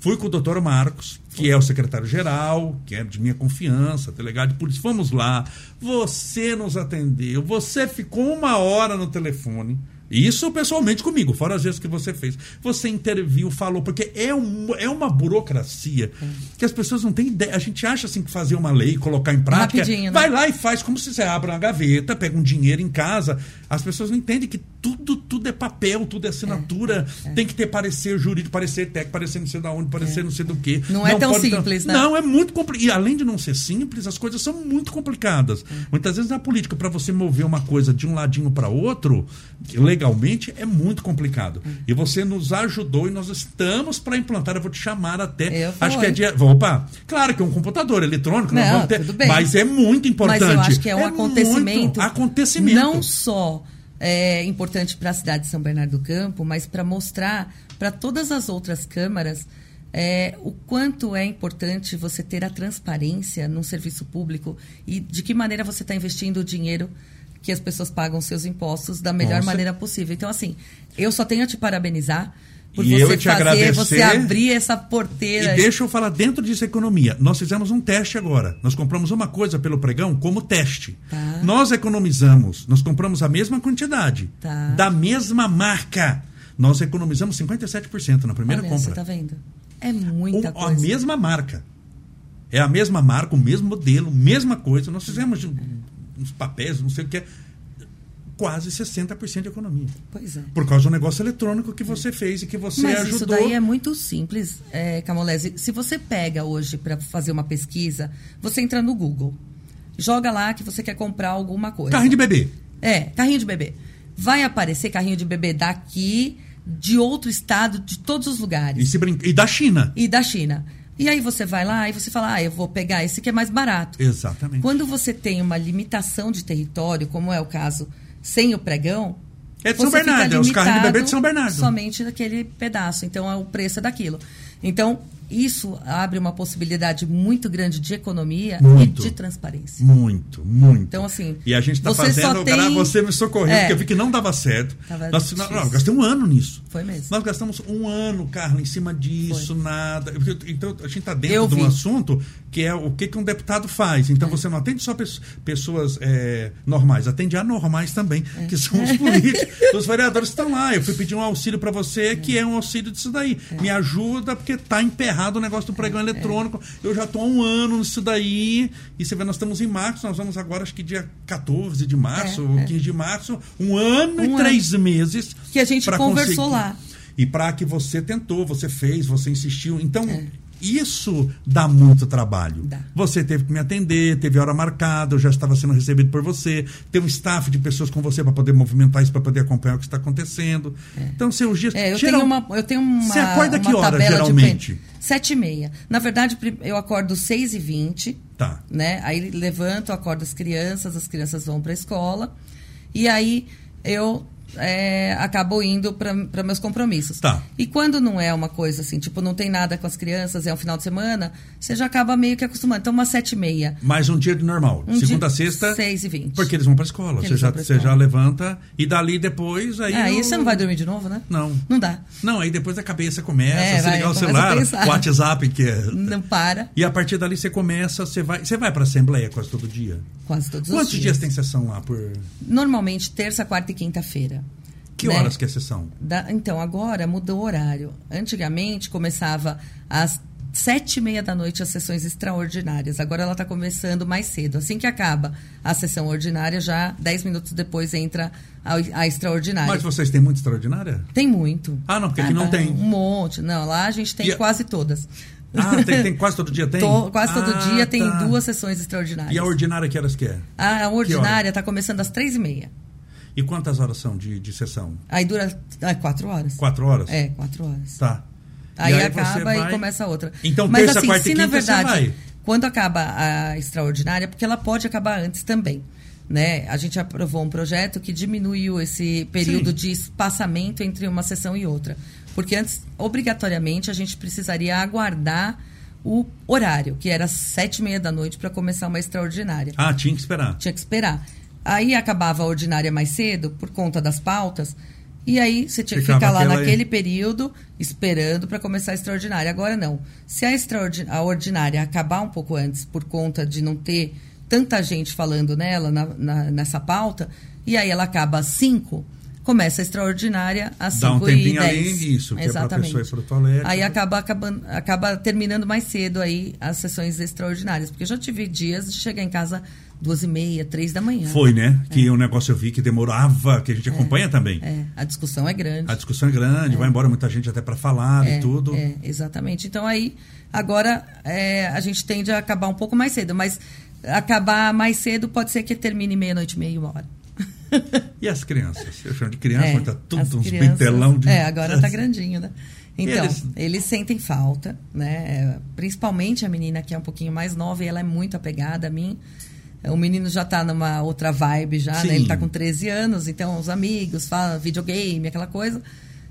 fui com o doutor Marcos, que é o secretário-geral, que é de minha confiança, delegado de polícia. Fomos lá, você nos atendeu, você ficou uma hora no telefone. Isso pessoalmente comigo, fora as vezes que você fez. Você interviu, falou, porque é, um, é uma burocracia que as pessoas não têm ideia. A gente acha assim que fazer uma lei, colocar em prática, Rapidinho, né? vai lá e faz como se você abre uma gaveta, pega um dinheiro em casa. As pessoas não entendem que tudo, tudo é papel, tudo é assinatura. Tem que ter parecer jurídico, parecer técnico, parecer não sei da onde, parecer não sei do que. Não é tão simples, né? Não, é muito complicado. E além de não ser simples, as coisas são muito complicadas. Muitas vezes na política, para você mover uma coisa de um ladinho para outro, legalmente, é muito complicado. E você nos ajudou e nós estamos para implantar. Eu vou te chamar até. Eu acho que é dia. Opa, claro que é um computador eletrônico, Não, ter, mas é muito importante. Mas eu acho que é um muito acontecimento. acontecimento. Não só é importante para a cidade de São Bernardo do Campo, mas para mostrar para todas as outras câmaras é, o quanto é importante você ter a transparência num serviço público e de que maneira você está investindo o dinheiro que as pessoas pagam seus impostos da melhor cer- maneira possível. Então, assim, eu só tenho a te parabenizar por E você eu te fazer, agradecer. você abrir essa E porteira. deixa eu falar dentro disso economia. Nós fizemos um teste agora. Nós compramos uma coisa pelo pregão como teste. Tá. Nós economizamos, nós compramos a mesma quantidade, Tá. da mesma marca. Nós economizamos 57% na primeira Olha, compra. Você tá vendo? É muita O- a coisa. mesma marca. É a mesma marca, o mesmo modelo, mesma coisa. Nós fizemos um- uns papéis, não sei o que. é. Quase 60% de economia. Pois é. Por causa do negócio eletrônico que você fez e que você Mas ajudou. isso daí é muito simples, é, Camolese. Se você pega hoje para fazer uma pesquisa, você entra no Google, joga lá que você quer comprar alguma coisa. Carrinho de bebê. É, carrinho de bebê. Vai aparecer carrinho de bebê daqui, de outro estado, de todos os E, lugares. se brinca... e da China. E da China. E aí você vai lá e você fala, ah, eu vou pegar esse que é mais barato. Exatamente. Quando você tem uma limitação de território, como é o caso sem o pregão. É de São Bernardo, é os carrinhos de bebê de São Bernardo. Somente daquele pedaço. Então, é o preço é daquilo. Então, isso abre uma possibilidade muito grande de economia Muito. e de transparência. Muito, muito. Então, assim, E a gente está fazendo. tem- gra- Você me socorreu, É. porque eu vi que não dava certo. Tava Nós, eu gastei um ano nisso. Foi mesmo. Nós gastamos um ano, Carla, em cima disso, nada. Porque- Então, a gente está dentro Eu de um vi. assunto que é o que, que um deputado faz. Então, você não atende só pes- pessoas é, normais, atende anormais também, É. que são os políticos. os vereadores estão lá. Eu fui pedir um auxílio para você, que é um auxílio disso daí. É. Me ajuda, porque está emperrado o negócio do pregão eletrônico. Eu já estou há um ano nisso daí. E você vê, nós estamos em março, nós vamos agora, acho que dia 14 de março, É, ou é. 15 de março, um ano e Um três meses. Que a gente conversou conseguir. lá. E para que você tentou, você fez, você insistiu. Então, É. isso dá muito trabalho. Dá. Você teve que me atender, teve hora marcada, eu já estava sendo recebido por você, tem um staff de pessoas com você para poder movimentar isso, para poder acompanhar o que está acontecendo. Então, seus dias. É, eu, geral- tenho uma, eu tenho uma. Você acorda uma que hora, geralmente? Sete e meia. Na verdade, eu acordo seis e vinte. Tá. Né? Aí levanto, acordo as crianças, as crianças vão para a escola. E aí eu é, acabo indo para meus compromissos. Tá. E quando não é uma coisa assim, tipo, não tem nada com as crianças, é um final de semana, você já acaba meio que acostumando. Então, umas sete e meia. Mais um dia de normal. Um Segunda a sexta. seis e vinte. Porque eles vão pra escola. Você já, você já levanta e dali depois. Aí Aí o- você não vai dormir de novo, né? Não. Não dá. Não, aí depois a cabeça começa, É, vai, ligar o celular, o WhatsApp, que é. Não para. E a partir dali você começa, você vai. Você vai pra Assembleia quase todo dia. Quase todos Quantos os dias dias. tem sessão lá por. Normalmente, terça, quarta e quinta-feira. Que né? horas que é sessão? Da- então, agora mudou o horário. Antigamente começava às sete e meia da noite as sessões extraordinárias. Agora ela está começando mais cedo. Assim que acaba a sessão ordinária, já dez minutos depois entra a, a extraordinária. Mas vocês têm muito extraordinária? Tem muito. Ah, não, porque aqui não tá, tem. Um monte. Não, lá a gente tem E a- quase todas. Ah, tem, tem quase todo dia tem? To- quase todo Ah, dia tem tá. duas sessões extraordinárias. E a ordinária que horas que é? A, a ordinária está começando às três e meia. E quantas horas são de, de sessão? Aí dura ah, quatro horas. Quatro horas? É, quatro horas. Tá. Aí, E aí acaba você e vai- começa outra. Então, Mas terça, assim, quarta e se na quinta você verdade, vai. quando acaba a extraordinária, porque ela pode acabar antes também. Né? A gente aprovou um projeto que diminuiu esse período Sim. de espaçamento entre uma sessão e outra. Porque antes, obrigatoriamente, a gente precisaria aguardar o horário, que era sete e meia da noite para começar uma extraordinária Ah, tinha que esperar. tinha que esperar. Aí acabava a ordinária mais cedo, por conta das pautas, e aí você tinha que Ficava ficar lá aquela aí. naquele período esperando para começar a extraordinária. Agora não. Se a, extraordi- a ordinária acabar um pouco antes, por conta de não ter tanta gente falando nela, na- na- nessa pauta, e aí ela acaba às 5, começa a extraordinária às 5 Dá um e tempinho 10. ali, isso, que é pra Exatamente. pessoa ir pro toalete. Aí acaba, acabando, acaba terminando mais cedo aí as sessões extraordinárias. Porque eu já tive dias de chegar em casa duas e meia, três da manhã. Foi, né? Que o negócio eu vi que demorava, que a gente acompanha também. É, a discussão é grande. A discussão é grande, vai embora muita gente até para falar é, e tudo. É, exatamente. Então aí, agora é, a gente tende a acabar um pouco mais cedo, mas acabar mais cedo pode ser que termine meia-noite e meia, uma hora. E as crianças? Eu chamo de criança, É, mas tá tudo uns bitelão de. É, agora tá grandinho, né? Então, Eles- eles... sentem falta, né? Principalmente a menina que é um pouquinho mais nova e ela é muito apegada a mim. O menino já tá numa outra vibe já, Sim. né? Ele tá com 13 anos, então os amigos, fala videogame, aquela coisa.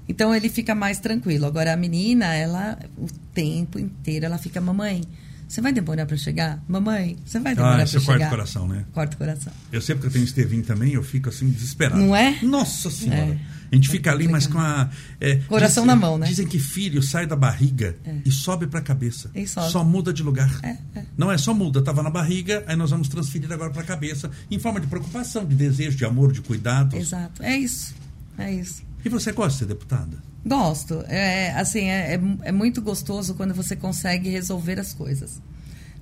Então ele fica mais tranquilo. Agora a menina, ela o tempo inteiro ela fica, mamãe, você vai demorar para chegar? Mamãe, você vai demorar Ah, para isso chegar? corta o coração, né? Corta o coração. Eu sempre que eu tenho Estevinho também, eu fico assim desesperado. Não é? Nossa Senhora. É. A gente fica ali, mas com a. é, Coração na mão, né? É. Dizem que filho sai da barriga e sobe pra cabeça. E sobe. Só muda de lugar. É, é. Não é só muda, tava na barriga, aí nós vamos transferir agora pra cabeça, em forma de preocupação, de desejo, de amor, de cuidado. Exato. É isso. É isso. E você gosta de ser deputada? Gosto. É, assim, é, é, é muito gostoso quando você consegue resolver as coisas.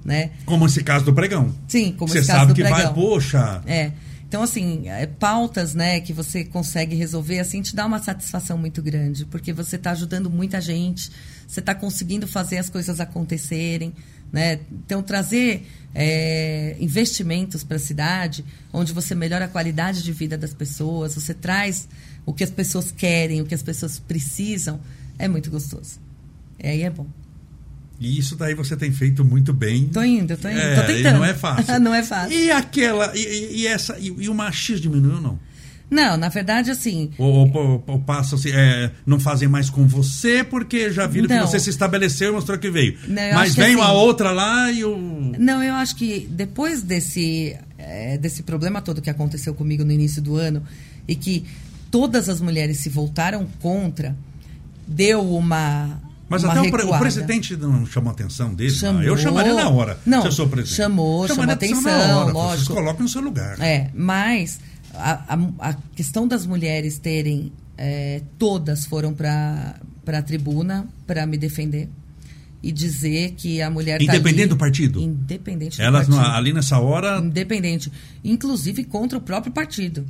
Né? Como esse caso do pregão. Sim, como Você esse caso sabe do que vai, pregão. poxa. É. Então, assim, é, pautas, né, que você consegue resolver, assim, te dá uma satisfação muito grande, porque você está ajudando muita gente, você está conseguindo fazer as coisas acontecerem, né? Então, trazer é, investimentos para a cidade, onde você melhora a qualidade de vida das pessoas, você traz o que as pessoas querem, o que as pessoas precisam, é muito gostoso. E aí é bom. E isso daí você tem feito muito bem. Tô indo, tô indo, É, tô tentando. não é fácil. não é fácil. E aquela. E, e- essa. E, e o machismo diminuiu, não? Não, na verdade, assim, Ou, ou, ou passa assim, é, não fazem mais com você porque já viram Não. que você se estabeleceu e mostrou que veio. Não, Mas a assim- outra lá e o. Não, eu acho que depois desse, eh, desse problema todo que aconteceu comigo no início do ano e que todas as mulheres se voltaram contra, deu uma. Mas até o, presidente não chamou a atenção dele. não. Chamou. Eu chamaria na hora. Não, se eu sou presidente. chamou, chamou Chamaria atenção, na hora. Vocês lógico. colocam no seu lugar. É, mas a, a- a questão das mulheres terem. eh, todas foram para a tribuna para me defender e dizer que a mulher. tá Independente ali- do partido? Independente do Elas partido. não- ali nessa hora. independente, inclusive contra o próprio partido.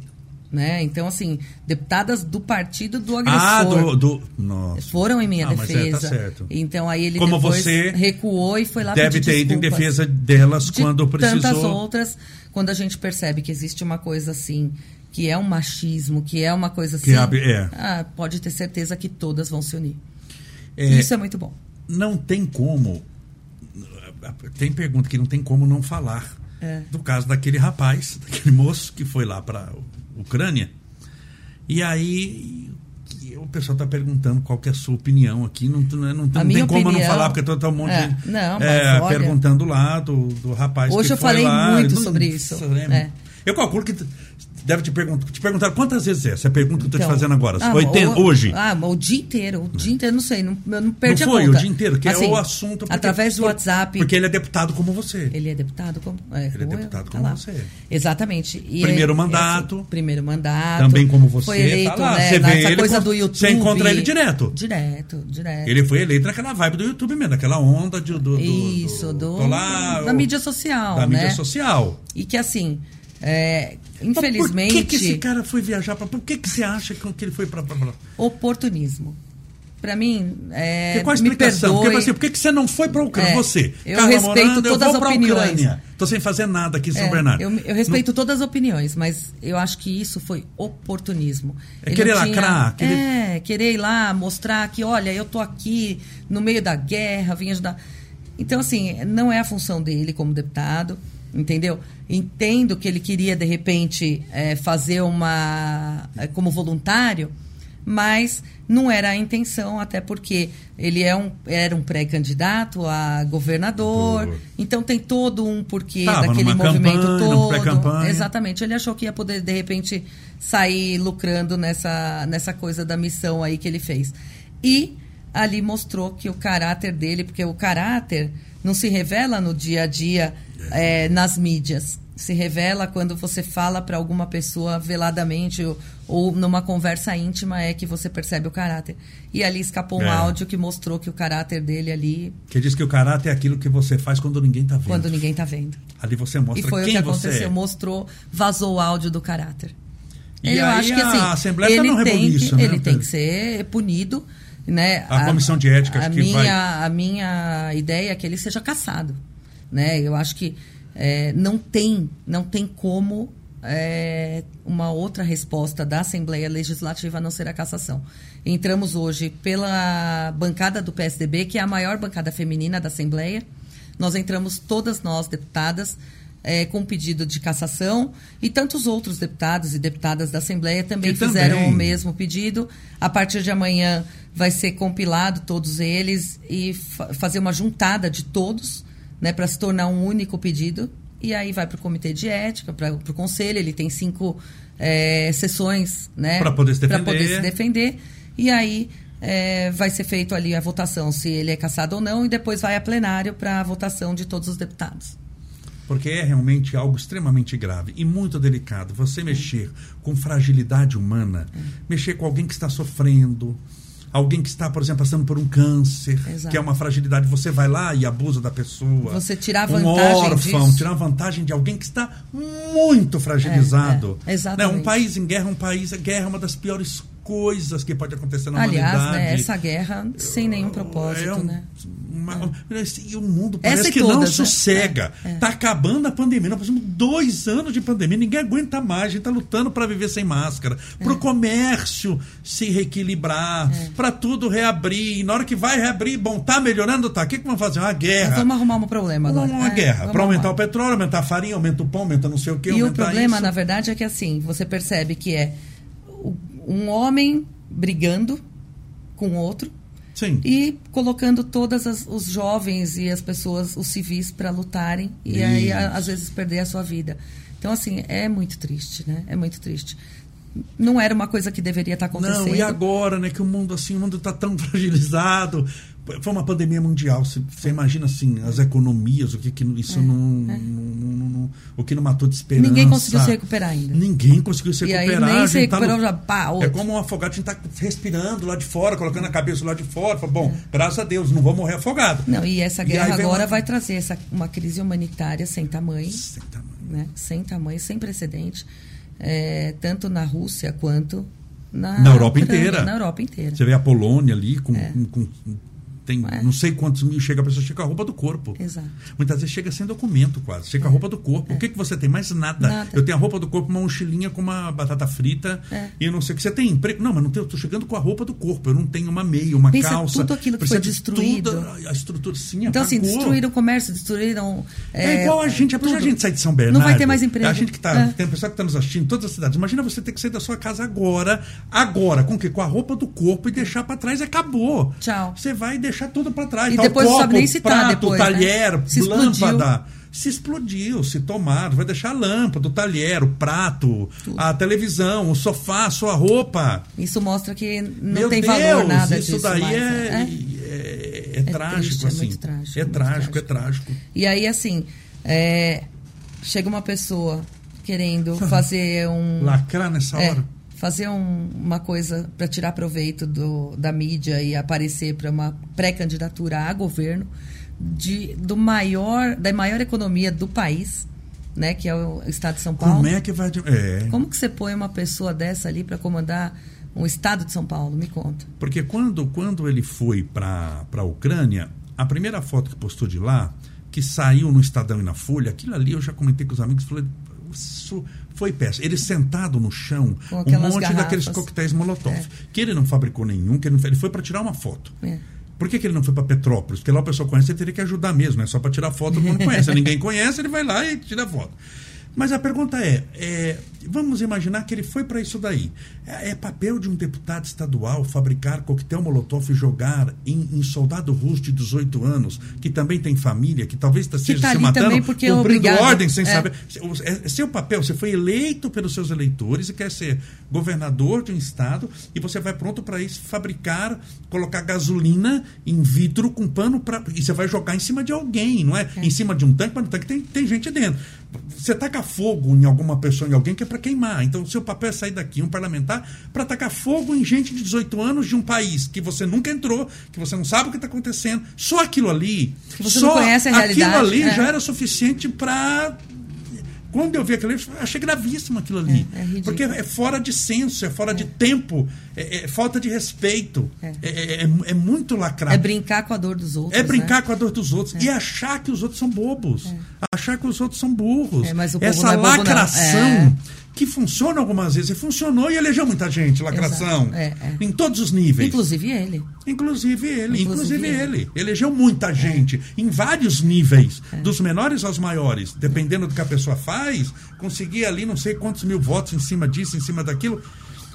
Né? Então, assim, deputadas do partido do agressor Ah, do. do nossa. foram em minha Ah, mas é, defesa. tá. Então, aí ele Como você recuou e foi lá Deve ter ido em defesa delas de quando tantas precisou. outras, quando a gente percebe que existe uma coisa assim, que é um machismo, que é uma coisa assim, abre- é. ah, pode ter certeza que todas vão se unir. É, Isso é muito bom. não tem como. Tem pergunta que não tem como não falar É. do caso daquele rapaz, daquele moço que foi lá para Ucrânia E aí o pessoal está perguntando qual que é a sua opinião aqui. Não, não, não, não tem como opinião, não falar, porque está um monte é, de não, é, perguntando lá do, do rapaz Hoje que eu falei lá. muito sobre isso. É. Eu calculo que deve te perguntar. Te perguntaram quantas vezes é essa pergunta que eu estou te Então, fazendo agora? ah, 80, o- hoje? Ah, o dia inteiro. O dia inteiro, não sei. Não, eu não perdi não a foi conta. o dia inteiro, que Assim, é o assunto. porque- através do WhatsApp. Porque ele é deputado como você. Ele é deputado como, é, Ele é como eu, deputado tá como lá. você. Exatamente. E Primeiro é- é mandato. assim, primeiro mandato. Também como você, Foi eleito, tá lá. né, Você vê ele coisa com- do YouTube. você encontra ele direto. Direto, direto. Ele foi eleito naquela vibe do YouTube mesmo, daquela onda de, do, do- Isso, do, lá, da mídia social, da né? mídia social. E que assim, é, Mas infelizmente, Por que, que esse cara foi viajar para? Por que, que você acha que, ele foi para? oportunismo. Pra mim, é, qual a me explicação? perdoe. Porque, assim, por que, que você não foi para a Ucrânia? É, você, eu Carla respeito todas eu vou as pra opiniões. Ucrânia. Tô sem fazer nada aqui em São É, Bernardo. Eu, eu respeito todas as opiniões, mas eu acho que isso foi oportunismo. É Ele querer não tinha- lacrar, querer- É, querer ir lá mostrar que, olha, eu tô aqui no meio da guerra, vim ajudar. Então, assim, não é a função dele como deputado, entendeu? Entendo que ele queria, de repente, é, fazer uma. é, como voluntário, mas não era a intenção, até porque ele é um, era um pré-candidato a governador, Doutor. então tem todo um porquê Tava daquele movimento campanha, todo. Exatamente. Ele achou que ia poder, de repente, sair lucrando nessa, nessa coisa da missão aí que ele fez. E ali mostrou que o caráter dele, porque o caráter não se revela no dia a dia eh, nas mídias. Se revela quando você fala para alguma pessoa veladamente ou, ou numa conversa íntima é que você percebe o caráter. E ali escapou um É. áudio que mostrou que o caráter dele ali, Que diz que o caráter é aquilo que você faz quando ninguém tá vendo. quando ninguém tá vendo. Ali você E mostra foi o que aconteceu, é. mostrou, vazou o áudio do caráter. E eu aí acho que a assim, Assembleia tá ele no tem que, né, ele tem que ser punido, né? A comissão de ética, a acho que minha, vai- A minha ideia é que ele seja caçado, né? Eu acho que é, não tem, não tem como é, uma outra resposta da Assembleia Legislativa a não ser a cassação. Entramos hoje pela bancada do PSDB, que é a maior bancada feminina da Assembleia. Nós entramos todas nós, deputadas, é, com pedido de cassação e tantos outros deputados e deputadas da Assembleia também Que fizeram também. o mesmo pedido. A partir de amanhã vai ser compilado todos eles e fa- fazer uma juntada de todos, né, para se tornar um único pedido. E aí vai para o comitê de ética, para o conselho. Ele tem cinco é, sessões, né, Pra poder se pra defender. poder se defender. E aí é, vai ser feito ali a votação se ele é cassado ou não e depois vai a plenário para a votação de todos os deputados. Porque é realmente algo extremamente grave e muito delicado. Você mexer com fragilidade humana, mexer com alguém que está sofrendo, alguém que está, por exemplo, passando por um câncer, Exato. que é uma fragilidade, você vai lá e abusa da pessoa. Você tirar um vantagem órfão, disso. tirar vantagem de alguém que está muito fragilizado. É, é, exatamente. Né? Um país em guerra, um país, a guerra é uma das piores coisas que pode acontecer na Aliás, humanidade. né, essa guerra sem nenhum propósito, É um- né? Uma- E o mundo Essa parece e que não todas, né? sossega. É, é. Tá acabando a pandemia. Nós passamos dois anos de pandemia. Ninguém aguenta mais. A gente tá lutando para viver sem máscara. É. Para o comércio se reequilibrar. Para tudo reabrir. E na hora que vai reabrir, bom, tá melhorando? Tá. O que, que vamos fazer? Uma guerra. vamos arrumar um problema agora. uma É, guerra. Para aumentar arrumar. o petróleo, aumentar a farinha, aumenta o pão, aumenta não sei o que. E o problema, isso. na verdade, é que assim, você percebe que é um homem brigando com outro Sim. e colocando todas as- os jovens e as pessoas, os civis, para lutarem e aí, a- Isso. às vezes, perder a sua vida. Então, assim, é muito triste, né? É muito triste. Não era uma coisa que deveria estar acontecendo. Não, e agora, né, que o mundo assim, o mundo está tão fragilizado. Foi uma pandemia mundial. Você, você imagina assim, as economias, o que, que isso não, não- não- não- o que não matou de esperança. É, Ninguém conseguiu se recuperar ainda. Ninguém conseguiu se E aí recuperar. nem se tá recuperou, no- já pá, É como um afogado, a gente está respirando lá de fora, colocando a cabeça lá de fora. Fala, Bom, É. graças a Deus, não vou morrer afogado. Não, e essa E guerra vem agora uma- vai trazer essa, uma crise humanitária sem tamanho. Sem tamanho. né? sem tamanho, sem precedente, é, tanto na Rússia quanto na, Na Europa Ucrânia, inteira. Na Europa inteira. Você vê a Polônia ali com, É. com- com tem É. não sei quantos mil, chega a pessoa, chega com a roupa do corpo. Exato. Muitas vezes chega sem documento quase, chega com a roupa do corpo. O que, que você tem? Mais nada. É. Nada. Eu tenho a roupa do corpo, uma mochilinha com uma batata frita É. e eu não sei o que. Você tem emprego? Não, mas não tenho, eu tô chegando com a roupa do corpo. Eu não tenho uma meia, uma Pensa calça. tudo aquilo que foi de destruído. tudo, a estrutura, sim, Então, assim, apagou. destruíram o comércio, destruíram. É, igual a gente, apesar de a gente sair de São Bernardo. Não vai ter mais emprego. A gente que tá, É. tem a pessoa que está nos assistindo em todas as cidades. Imagina você ter que sair da sua casa agora, agora, com o quê? Com a roupa do corpo e deixar para trás, acabou. Tchau. Você vai deixar tudo para trás. E Tá depois copo, sabe nem citar prato, depois, né? talher, Se explodiu. lâmpada. Se explodiu, se tomaram, vai deixar a lâmpada, o talher, o prato, a televisão, o sofá, a sua roupa. Isso mostra que não Meu tem Deus, valor nada isso disso. daí mais, é, né? é, é, é trágico, triste, é assim. muito trágico, é trágico, é trágico. E aí, assim, é, chega uma pessoa querendo fazer um. Lacrar nessa é, hora. Fazer um- uma coisa para tirar proveito do, da mídia e aparecer para uma pré-candidatura a governo de, do maior, da maior economia do país, né, que é o estado de São Paulo. Como é que vai. É. Como que você põe uma pessoa dessa ali para comandar um estado de São Paulo? Me conta. Porque quando, quando ele foi para a Ucrânia, a primeira foto que postou de lá, que saiu no Estadão e na Folha, aquilo ali eu já comentei com os amigos, falei, isso foi péssimo. Ele sentado no chão, um monte garrafas. daqueles coquetéis Molotov. É. Que ele não fabricou nenhum, que ele, não, ele foi para tirar uma foto. É. Por que, que ele não foi para Petrópolis? Porque lá o pessoal conhece, ele teria que ajudar mesmo, é só para tirar foto, mundo conhece. Ninguém conhece, ele vai lá e tira foto. Mas a pergunta é, é, vamos imaginar que ele foi para isso daí. É, é papel de um deputado estadual fabricar coquetel molotov e jogar em, em soldado russo de 18 anos, que também tem família, que talvez esteja tá se ali matando, também porque é cumprindo obrigado. ordem sem É. saber. É, é seu papel, você foi eleito pelos seus eleitores e quer ser governador de um estado e você vai pronto para isso fabricar, colocar gasolina em vidro com pano para e você vai jogar em cima de alguém, não é? Em cima de um tanque, mas no tanque tem, tem gente dentro. Você taca fogo em alguma pessoa, em alguém que é para queimar. Então o seu papel é sair daqui, um parlamentar, para tacar fogo em gente de 18 anos de um país que você nunca entrou, que você não sabe o que está acontecendo. Só aquilo ali, Que você só não conhece a realidade, aquilo ali é. já era suficiente para quando eu vi aquilo eu achei gravíssimo aquilo ali. É, é porque é fora de senso, é fora de tempo, é, é falta de respeito. É, É. é, é- é muito lacrado. É brincar com a dor dos outros. É brincar né? com a dor dos outros. E achar que os outros são bobos. Achar que os outros são burros. É, Essa é lacração É. que funciona algumas vezes. E funcionou e elegeu muita gente, lacração. É, é. Em todos os níveis. Inclusive ele. Inclusive ele, inclusive, Inclusive ele. Elegeu muita gente em vários níveis, dos menores aos maiores, dependendo do que a pessoa faz, conseguir ali não sei quantos mil votos em cima disso, em cima daquilo.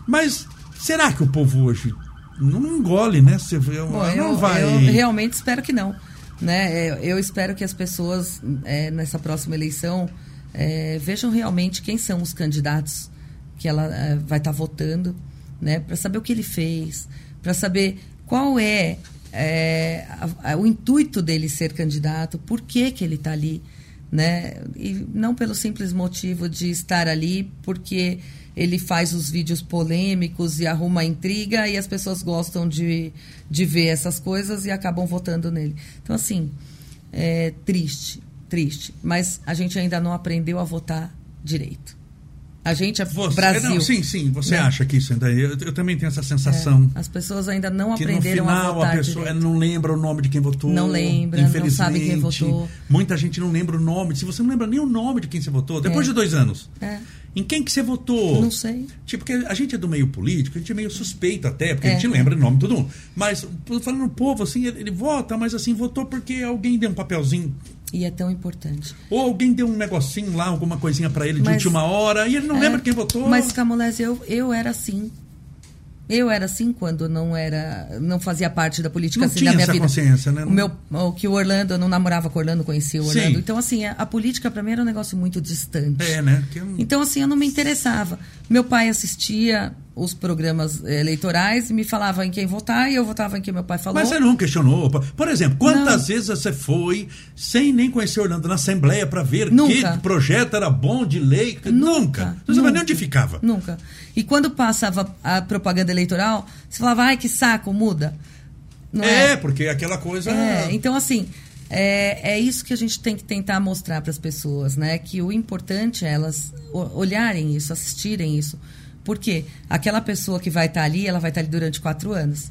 Mas será que o povo hoje não engole, né? Você Bom, não eu, vai. eu realmente espero que não. Né? É, Eu espero que as pessoas, é, nessa próxima eleição, é, vejam realmente quem são os candidatos que ela é, vai estar votando, né? para saber o que ele fez, para saber qual é, é, a- a- o intuito dele ser candidato, por que, que ele está ali. Né? E não pelo simples motivo de estar ali, porque ele faz os vídeos polêmicos e arruma intriga e as pessoas gostam de, de ver essas coisas e acabam votando nele. Então, assim, é triste, triste. Mas a gente ainda não aprendeu a votar direito. A gente é Você, Brasil. não, sim, sim, você né? acha que isso ainda. Eu, eu também tenho essa sensação. As pessoas ainda não no aprenderam a final a, votar pessoa direito. não lembra o nome de quem votou. Não lembra, não infelizmente. sabe quem votou. Muita gente não lembra o nome. Se você não lembra nem o nome de quem você votou, depois É. de dois anos. É. Em quem que você votou? Não sei. Tipo, porque a gente é do meio político, a gente é meio suspeito até, porque a É. gente lembra o nome de todo mundo. Mas, falando no povo, assim, ele, ele vota, mas assim, votou porque alguém deu um papelzinho. E é tão importante. Ou alguém deu um negocinho lá, alguma coisinha pra ele de Mas- última hora, e ele não É, lembra quem votou. Mas, Camolese, eu, eu era assim. Eu era assim quando não era, não fazia parte da política Não assim, tinha da minha essa vida. consciência, né? O meu, o que o Orlando, eu não namorava com o Orlando, conhecia o Sim. Orlando. Então assim, a, a política para mim era um negócio muito distante. É, né? Um- Então assim, eu não me interessava. Meu pai assistia os programas eh, eleitorais e me falava em quem votar e eu votava em quem meu pai falou. Mas você não questionou. Por exemplo, quantas Não. vezes você foi sem nem conhecer Orlando na Assembleia para ver Nunca. que projeto era bom de lei? Nunca. Você não sabia nem onde ficava. Nunca. E quando passava a propaganda eleitoral, você falava, ai, que saco, muda. Não É, porque aquela coisa. É, então assim, é, é isso que a gente tem que tentar mostrar para as pessoas, né? Que o importante é elas olharem isso, assistirem isso. Porque aquela pessoa que vai estar ali, ela vai estar ali durante quatro anos.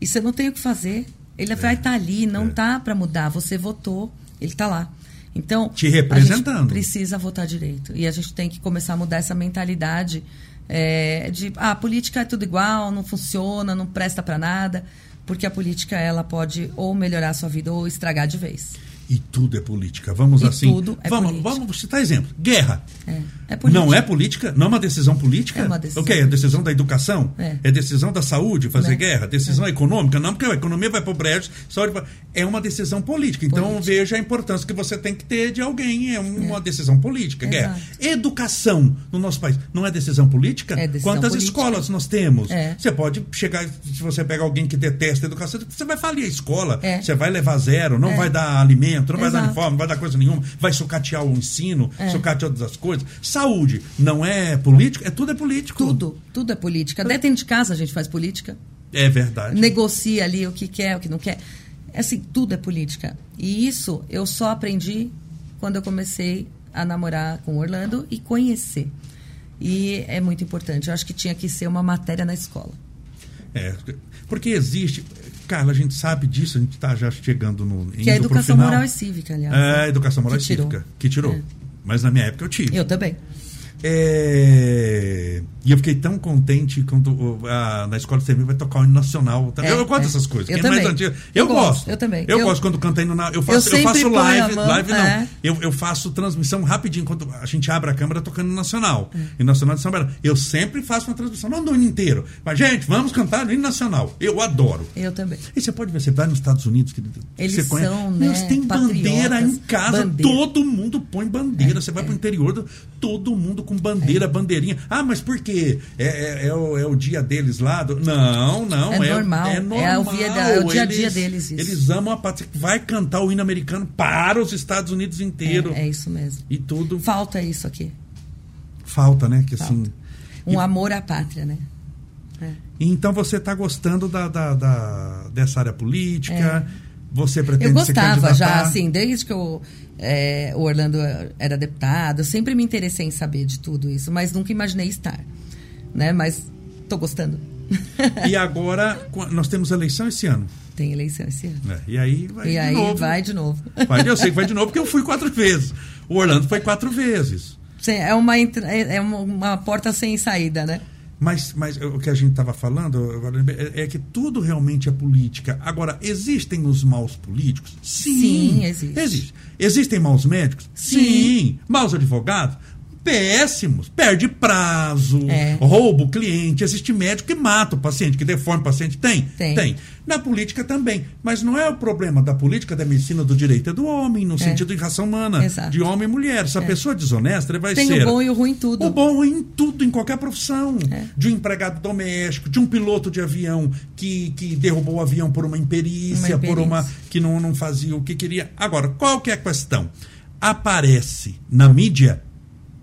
E você não tem o que fazer. Ele vai estar ali, não tá para mudar. Você votou, ele tá lá. Então, Te representando. a gente precisa votar direito. E a gente tem que começar a mudar essa mentalidade é, de ah, a política é tudo igual, não funciona, não presta para nada, porque a política ela pode ou melhorar a sua vida ou estragar de vez. E tudo é política. Vamos E assim. tudo é vamos, política. vamos citar exemplo. Guerra. É, é. Não é política? Não é uma decisão política? É uma decisão O que? É decisão da educação? É. decisão da saúde, fazer É. guerra? Decisão econômica? Não, porque a economia vai para o brejo, saúde. É uma decisão política. Então Política. veja a importância que você tem que ter de alguém. É uma decisão política. Guerra. Exato. Educação no nosso país não é decisão política? É decisão Quantas política. escolas nós temos? É. Você pode chegar, se você pega alguém que detesta a educação, você vai falir a escola. É. Você vai levar zero, não É. vai dar alimento, não vai dar uniforme, não vai dar coisa nenhuma, vai sucatear o ensino, É. sucatear todas as coisas. Saúde, não é político? É tudo é político. Tudo, tudo é política. Até dentro de casa a gente faz política. É verdade. negocia ali o que quer, o que não quer. Assim, tudo é política. E isso eu só aprendi quando eu comecei a namorar com o Orlando e conhecer. E é muito importante. Eu acho que tinha que ser uma matéria na escola. É, porque existe. Carla, a gente sabe disso, a gente está já chegando no. Que é a educação moral e cívica, aliás. É, né? educação moral Que e tirou. cívica. Que tirou. É. Mas na minha época eu tive. Eu também. É, E eu fiquei tão contente quando a- na escola serviço vai tocar o hino nacional. É, eu, eu gosto é. dessas coisas. Eu é também. Eu, Eu gosto. gosto, eu também. Eu, Eu- gosto quando canta hino na. Eu faço, eu faço live. mão, live não. é. Eu, eu faço transmissão rapidinho quando a gente abre a câmera tocando nacional. É. Hino nacional de São Bernardo. Eu sempre faço uma transmissão, não do hino inteiro. Mas, gente, vamos cantar o hino nacional. Eu adoro. Eu também. E você pode ver, você vai nos Estados Unidos, querido. Eles você conhece, são, né, Eles têm bandeira em casa, Bandeira. todo mundo põe bandeira. você vai pro interior, do- todo mundo com bandeira, bandeirinha. Ah, mas por quê? É, é- é o, é o dia deles lá? do- Não, não. É É, normal. É É normal. o dia da- é o dia a dia Eles- deles, isso. Eles amam a pátria. Vai cantar o hino americano para os Estados Unidos inteiro. É, é isso mesmo. E tudo Falta isso aqui. falta, né? Que assim. Um amor à pátria, né? É. Então você está gostando da, da- da- dessa área política? Você pretende É. Eu gostava já, assim, desde que eu, é, o Orlando era deputado, eu sempre me interessei em saber de tudo isso, mas nunca imaginei estar, né? Mas tô gostando. E agora nós temos eleição esse ano. Tem eleição esse ano. né? E aí vai e de aí novo. vai de novo. Vai, eu sei que vai de novo porque eu fui quatro vezes. O Orlando foi quatro vezes. Sim, É uma, é é uma porta sem saída, né? Mas, mas o que a gente estava falando é, é que tudo realmente é política. Agora, existem os maus políticos? Sim, existe. existe. Existem maus médicos? Sim. Maus advogados? Péssimos. Perde prazo, É. rouba o cliente. Existe médico que mata o paciente, que deforma o paciente. Tem? Tem. Na política também. Mas não é o problema da política, da medicina, do direito, é do homem, no sentido de raça humana. Exato. De homem e mulher. Se a pessoa é desonesta, ele vai Tem ser. o bom e o ruim em tudo. O bom em tudo, em qualquer profissão. É. De um empregado doméstico, de um piloto de avião que, que derrubou o avião por uma imperícia, Uma por uma imperícia. que não, não fazia o que queria. Agora, qual que é a questão? Aparece na mídia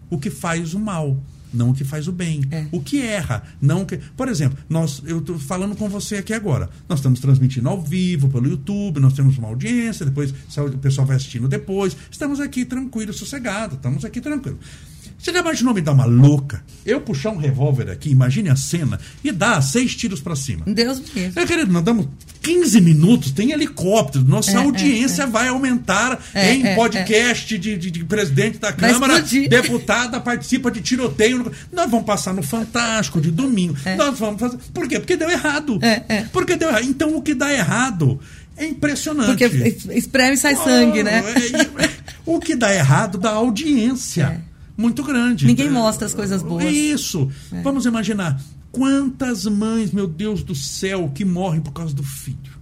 o que faz o mal. Não o que faz o bem. É. O que erra. Não o que... Por exemplo, nós, eu estou falando com você aqui agora. Nós estamos transmitindo ao vivo pelo YouTube, nós temos uma audiência, depois o pessoal vai assistindo depois. Estamos aqui tranquilos, sossegados, estamos aqui tranquilos. Você já imaginou me dar uma louca? Eu puxar um revólver aqui, imagine a cena, e dar seis tiros para cima. Deus me livre. Meu querido, nós damos 15 minutos, tem helicóptero, nossa É, audiência vai aumentar É, em é, podcast De, de, de presidente da Câmara, deputada participa de tiroteio. Nós vamos passar no Fantástico de domingo. É. Nós vamos fazer. Por quê? Porque deu errado. É, é. Porque deu errado. Então o que dá errado é impressionante. Porque es- espreme e sai sangue, né? Oh, é, é, o que dá errado dá audiência. É. Muito grande. Ninguém mostra as coisas boas. É isso. É. Vamos imaginar quantas mães, meu Deus do céu, que morrem por causa do filho.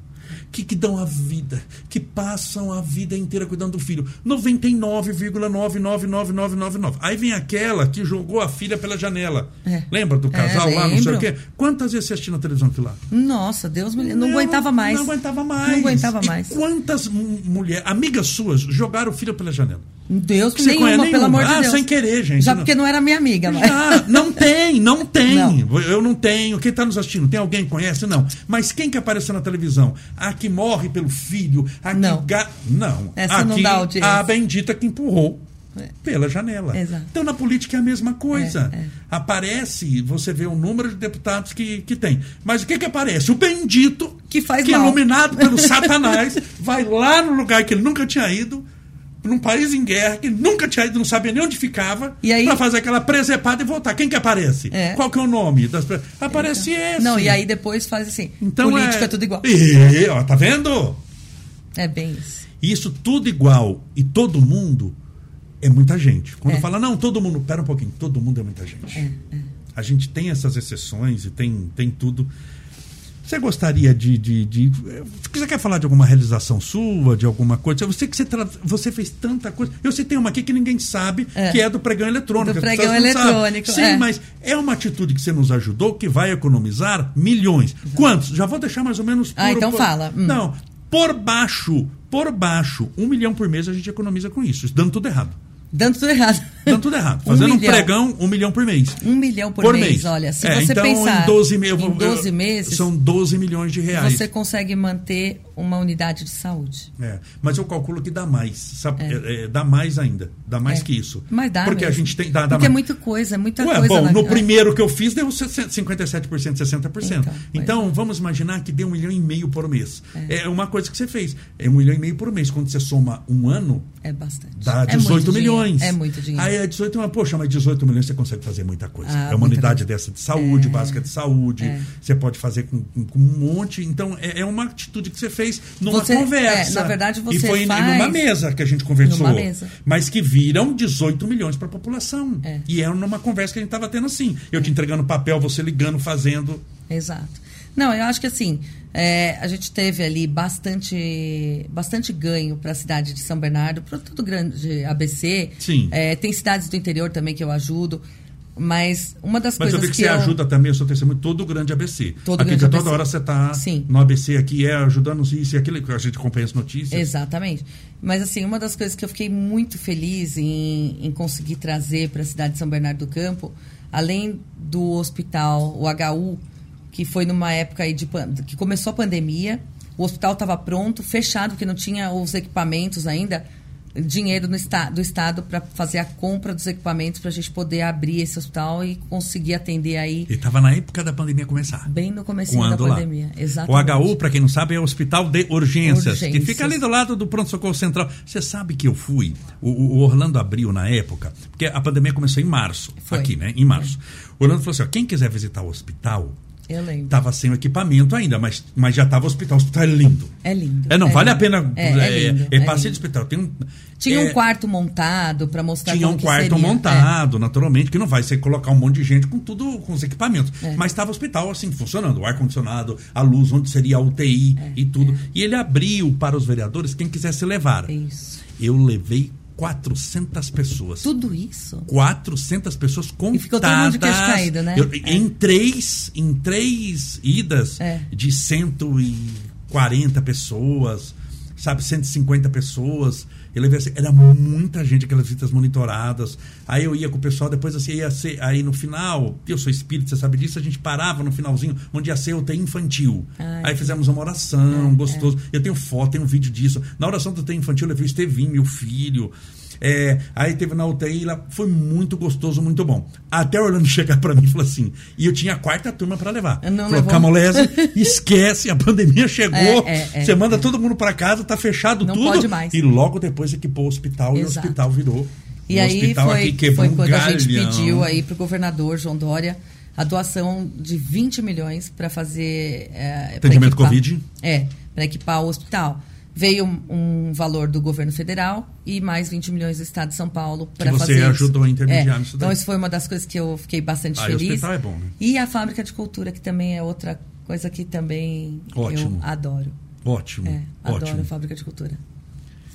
Que, que dão a vida, que passam a vida inteira cuidando do filho. 99,99999. Aí vem aquela que jogou a filha pela janela. É. Lembra do casal É, lá, não sei o quê? Quantas vezes você assistiu na televisão aquilo lá? Nossa, Deus me livre. Não, aguentava mais. Não aguentava mais. Não aguentava E mais. quantas mulheres, amigas suas, jogaram o filho pela janela? Deus, Você nenhuma, conhece pelo nenhuma? amor de Ah, Deus. sem querer, gente. Já Não. porque não era minha amiga, mas... Ah, não tem, não tem. Não. Eu não tenho. Quem está nos assistindo, tem alguém que conhece? Não. Mas quem que apareceu na televisão? A que morre pelo filho, a que Não. ga- Não. Essa Aqui, não dá audiência. A bendita que empurrou pela janela. Exato. Então, na política é a mesma coisa. É, é. Aparece, você vê o número de deputados que, que tem. Mas o que que aparece? O bendito, Que faz que é mal. iluminado pelo satanás, vai lá no lugar que ele nunca tinha ido, num país em guerra, que nunca tinha ido, não sabia nem onde ficava, E aí- pra fazer aquela presepada e voltar. Quem que aparece? É. Qual que é o nome? Das... Aparece esse. Não, e aí depois faz assim. Então política é... é tudo igual. E, ó, tá vendo? É bem isso. Isso tudo igual e todo mundo é muita gente. Quando É. fala, não, todo mundo, pera um pouquinho, todo mundo é muita gente. É, é. A gente tem essas exceções e tem, tem tudo. Você gostaria de, de, de- Você quer falar de alguma realização sua, de alguma coisa? Eu sei que você, tra- você fez tanta coisa. Eu citei uma aqui que ninguém sabe, É. que é do pregão eletrônico. Do pregão eletrônico, Sim, é. mas é uma atitude que você nos ajudou que vai economizar milhões. Quantos? Já vou deixar mais ou menos por, Ah, então por- fala. Hum. Não, por baixo, por baixo, um milhão por mês a gente economiza com isso. Isso dando tudo errado. Dando tudo errado. Dando tudo errado. Um Fazendo um, milhão. pregão, um milhão por mês. Um milhão por, mês, olha. Se É, você então, pensar em 12, me- em 12 eu- meses, São 12 milhões de reais. você consegue manter uma unidade de saúde. É, mas eu calculo que dá mais. Sabe? É, é, dá mais ainda. Dá mais É. que isso. Mas dá Porque a mesmo. gente tem. Dá, dá Porque é mais. muita coisa, é muita Ué, coisa. bom, no primeiro que eu fiz deu 57%, 60%. Então, Então, é. vamos imaginar que deu um milhão e meio por mês. É. uma coisa que você fez. É um milhão e meio por mês. Quando você soma um ano, É bastante. dá É 18 muito milhões. dinheiro, É muito dinheiro. Aí é 18 milhões. Poxa, mas 18 milhões você consegue fazer muita coisa. Ah, é uma unidade coisa. dessa de saúde, É. básica de saúde. É. Você pode fazer com, com- com um monte. Então, é, é uma atitude que você fez numa Você- conversa. é, na verdade, E você foi em- faz- numa mesa que a gente conversou. Mas que viram 18 milhões para a população. É. E era numa conversa que a gente estava tendo assim. Eu te entregando papel, você ligando, fazendo. Exato. Não, eu acho que assim, é, a gente teve ali bastante, bastante ganho para a cidade de São Bernardo, para todo o grande ABC. Sim. É, tem cidades do interior também que eu ajudo. Mas uma das Mas eu coisas vi que, você eu... ajuda também, eu sou testemunho, todo o grande ABC. Todo aqui grande que toda ABC. hora você está no ABC aqui, é ajudando isso e aquilo, que a gente acompanha as notícias. Exatamente. Mas assim, uma das coisas que eu fiquei muito feliz em, em conseguir trazer para a cidade de São Bernardo do Campo, além do hospital, o HU, que foi numa época aí de que começou a pandemia, o hospital estava pronto, fechado, porque não tinha os equipamentos ainda, dinheiro esta, do estado para fazer a compra dos equipamentos para a gente poder abrir esse hospital e conseguir atender aí E estava na época da pandemia começar. bem no comecinho da lá? pandemia. O Exatamente. HU, para quem não sabe, é o Hospital de Urgências, que Urgências. fica ali do lado do Pronto Socorro Central. Você sabe que eu fui, o, o Orlando abriu na época, porque a pandemia começou em março, Foi. aqui, né? Em março. O Orlando falou assim: ó, quem quiser visitar o hospital, Eu lembro. estava sem o equipamento ainda, mas, mas já estava o hospital. O hospital é lindo. É lindo. É, não, é vale a lindo. pena. É, é lindo, é, é passeio de hospital. Tem um, Tinha é, um quarto montado para mostrar Tinha um quarto seria. montado, naturalmente, que não vai ser colocar um monte de gente com tudo, com os equipamentos. É. Mas estava o hospital assim, funcionando, o ar-condicionado, a luz, onde seria a UTI É, e tudo. E ele abriu para os vereadores quem quisesse levar. É. Isso. Eu levei 400 pessoas. Tudo isso. 400 pessoas contadas. E ficou todo mundo de caído, né? Eu- É. Em três, em três idas É. de 140 pessoas, sabe, 150 pessoas. Eu assim, era muita gente aquelas visitas monitoradas. Aí eu ia com o pessoal, depois assim, ia ser, aí no final, eu sou espírita, você sabe disso, a gente parava no finalzinho, onde ia ser o UTI infantil. Ai, aí fizemos uma oração, É, gostoso. Eu tenho foto, tenho vídeo disso. Na oração do UTI infantil, eu levei o Estevinho, meu filho. É, aí teve na UTI, lá foi muito gostoso, muito bom. Até o Orlando chegar pra mim e falou assim: e eu tinha a quarta turma pra levar. Não falou? Camolese, esquece, a pandemia chegou, É, é, é, você manda todo mundo pra casa, tá fechado Não tudo. pode mais. E logo depois equipou o hospital e o Exato. hospital virou. E o aí foi, foi um quando a gente galhão. pediu aí pro governador João Dória a doação de 20 milhões para fazer. É, Atendimento Covid? É, para equipar o hospital. Veio um, um valor do governo federal e mais 20 milhões do estado de São Paulo para você fazer. isso. ajudou a intermediar É, nisso daí. Então, isso foi uma das coisas que eu fiquei bastante Ah, o feliz. hospital é bom, né? E a fábrica de cultura, que também é outra coisa que também Ótimo. eu adoro. Ótimo, É, adoro ótimo. a fábrica de cultura.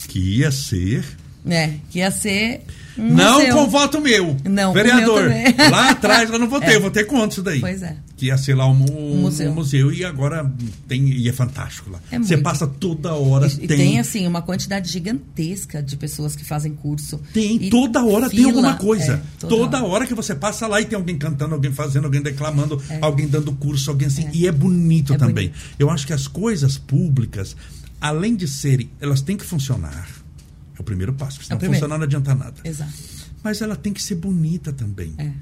Que ia ser. É, que ia ser. Um não museu. com voto meu. Não, com o Vereador. meu. Lá atrás eu não votei, É. votei contra isso daí. Pois é. Que ia ser lá um, um- museu. um museu e agora tem. E é fantástico lá. É Você muito. passa toda hora. E tem, assim, uma quantidade gigantesca de pessoas que fazem curso. Tem, toda hora tem fila, alguma coisa. é, toda hora. que você passa lá e tem alguém cantando, alguém fazendo, alguém declamando, É. alguém dando curso, alguém assim. E é bonito É também. bonito. Eu acho que as coisas públicas, além de serem, elas têm que funcionar. o primeiro passo. Se É o não funcionar, não adianta nada. Exato. Mas ela tem que ser bonita também. É.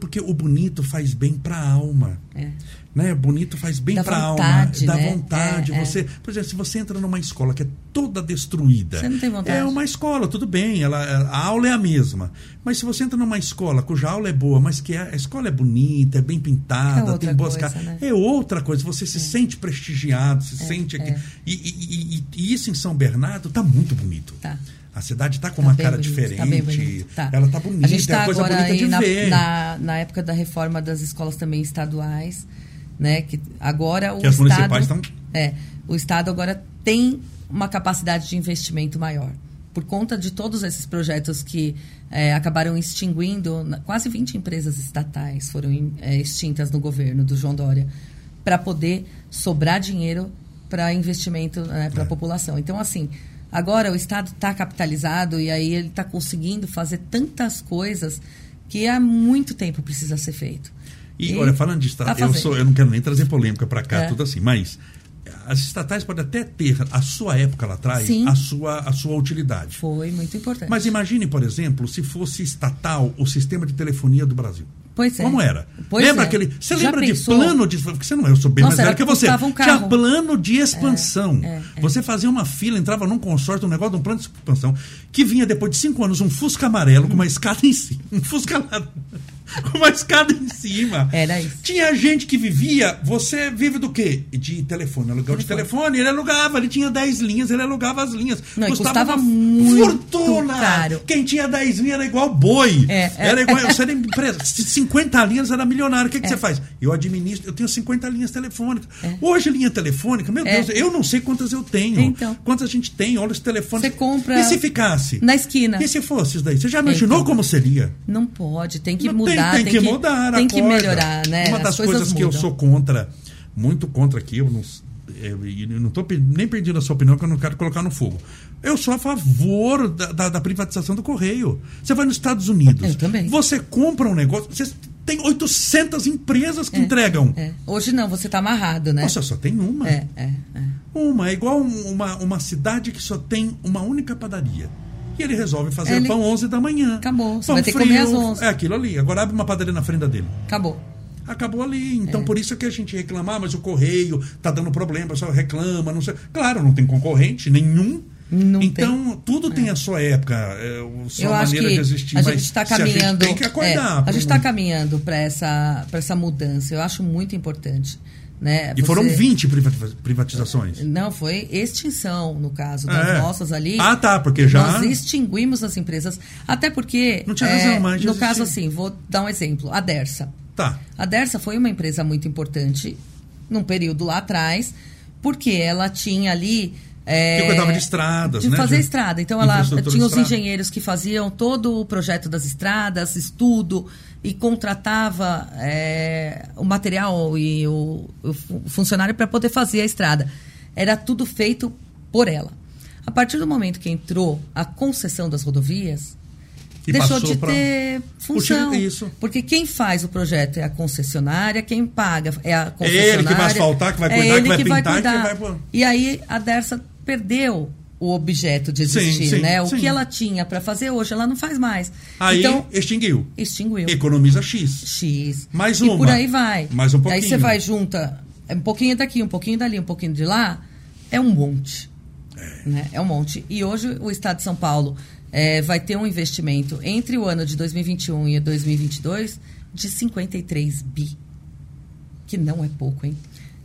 Porque o bonito faz bem para a alma. É. Né? Bonito faz bem para a alma. Dá né? vontade. É, é. você, Por exemplo, se você entra numa escola que é toda destruída. Você não tem vontade. É uma escola, tudo bem. Ela, a aula é a mesma. Mas se você entra numa escola cuja aula é boa, mas que a, escola é bonita, é bem É pintada, outra tem boas coisa, caras. né? É outra coisa. Você se sente prestigiado, se sente aqui. é. E, e- e- e isso em São Bernardo tá muito bonito. Tá. A cidade tá com Tá uma cara bonito, diferente. tá bonito, tá. Ela tá bonita, A gente é está coisa agora bonita aí de na, ver. na, na época da reforma das escolas também estaduais, né? Que agora o Que as Estado... municipais estão- É, o Estado agora tem uma capacidade de investimento maior. Por conta de todos esses projetos que é, acabaram extinguindo, quase 20 empresas estatais foram é, extintas no governo do João Dória, para poder sobrar dinheiro para investimento né, para a É. população. Então, assim, agora o Estado está capitalizado e aí ele está conseguindo fazer tantas coisas que há muito tempo precisa ser feito. E, olha, falando de tá estatais, eu, sou, eu não quero nem trazer polêmica para cá, É. tudo assim, mas as estatais podem até ter a sua época lá atrás, Sim. a sua, a sua utilidade. Foi muito importante. Mas imagine, por exemplo, se fosse estatal o sistema de telefonia do Brasil. Pois é. Como era? Pois lembra é. aquele. Você Já lembra pensou? de plano de. Porque você não é, eu sou bem Nossa, mais velho que você. um Tinha plano de expansão. é, é. Você fazia uma fila, entrava num consórcio, um negócio de um plano de expansão, que vinha depois de cinco anos um Fusca amarelo com uma escada em cima. Um Fusca uma escada em cima. Era isso. Tinha gente que vivia. Você vive do quê? De telefone. Aluguel de telefone. Ele alugava, ele tinha 10 linhas, ele alugava as linhas. Não, custava uma muito fortuna. caro. Quem tinha 10 linhas era igual boi. É, é. Era igual. Você era empresa. 50 linhas era milionário. O que, que É. você faz? Eu administro, eu tenho 50 linhas telefônicas. Hoje, linha telefônica, meu É. Deus, eu não sei quantas eu tenho. Então. Quantas a gente tem, olha os telefones. Você compra E se ficasse? na esquina. E se fosse isso daí? Você já imaginou Então. como seria? Não pode, tem que Não mudar, tem, tem que, mudar, tem que melhorar, né? Uma As das coisas coisas que eu sou contra, muito contra aqui, eu não, eu, não estou nem pedindo a sua opinião, que eu não quero colocar no fogo. Eu sou a favor da, da- da privatização do correio. Você vai nos Estados Unidos. Eu também. Você compra um negócio. Você tem 800 empresas que entregam. É. Hoje não, você está amarrado, né? Nossa, só tem uma. É, é, é. Uma. É igual um- uma, uma cidade que só tem uma única padaria. E ele resolve fazer Ele- pão 11 da manhã. Acabou. Você Pão vai ter que comer às 11. É aquilo ali. Agora abre uma padaria na frente dele. Acabou. Acabou ali. Então, É. por isso que a gente reclama, ah, mas o correio tá dando problema, o pessoal reclama, não sei. Claro, não tem concorrente nenhum. Não então, tudo tem a sua época, é, a sua Eu acho maneira que de existir. a mas gente está se a gente caminhando. tem que acordar. é, a gente está caminhando para essa, pra essa mudança. Eu acho muito importante. Né? E foram Você- 20 privati- privatizações. Não, foi extinção, no caso das É. nossas ali. Ah, tá, porque já- Nós extinguimos as empresas. Até porque. Não tinha é, razão, mas já No caso, assim, vou dar um exemplo. A Dersa. Tá. A Dersa foi uma empresa muito importante num período lá atrás, porque ela tinha ali. é, Que cuidava de estradas, De né? fazer De estrada. Então ela tinha os engenheiros que faziam todo o projeto das estradas, estudo, e contratava é, o material e o, o fu- o funcionário para poder fazer a estrada. Era tudo feito por ela. A partir do momento que entrou a concessão das rodovias, E deixou de pra- ter função. Isso. Porque quem faz o projeto é a concessionária, quem paga é a É concessionária. ele que vai asfaltar, que vai é cuidar, que ele vai vai pintar e que cuidar. vai pôr. E aí a Dersa perdeu o objeto de Sim, existir, sim, né? O sim. que ela tinha para fazer hoje, ela não faz mais. Aí então, extinguiu. extinguiu. Economiza X. X. Mais E uma. por aí vai. Mais um Aí pouquinho. você vai junta é um pouquinho daqui, um pouquinho dali, um pouquinho de lá, é um monte. É, né? é um monte. E hoje o Estado de São Paulo é, vai ter um investimento entre o ano de 2021 e 2022 de 53 bi. Que não é pouco, hein?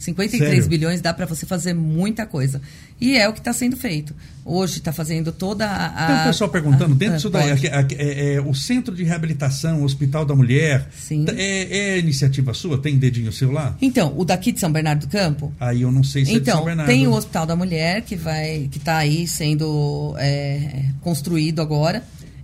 53 Sério? bilhões dá para você fazer muita coisa. E é o que está sendo feito. Hoje está fazendo toda a. Tem um pessoal perguntando, a- dentro disso daí, aqui- é, é, o Centro de Reabilitação, o Hospital da Mulher, Sim. é, é iniciativa sua? Tem dedinho seu lá? Então, o daqui de São Bernardo do Campo, Aí eu não sei se é de São Então, Bernardo. tem o Hospital da Mulher que vai, que está aí sendo é, construído agora.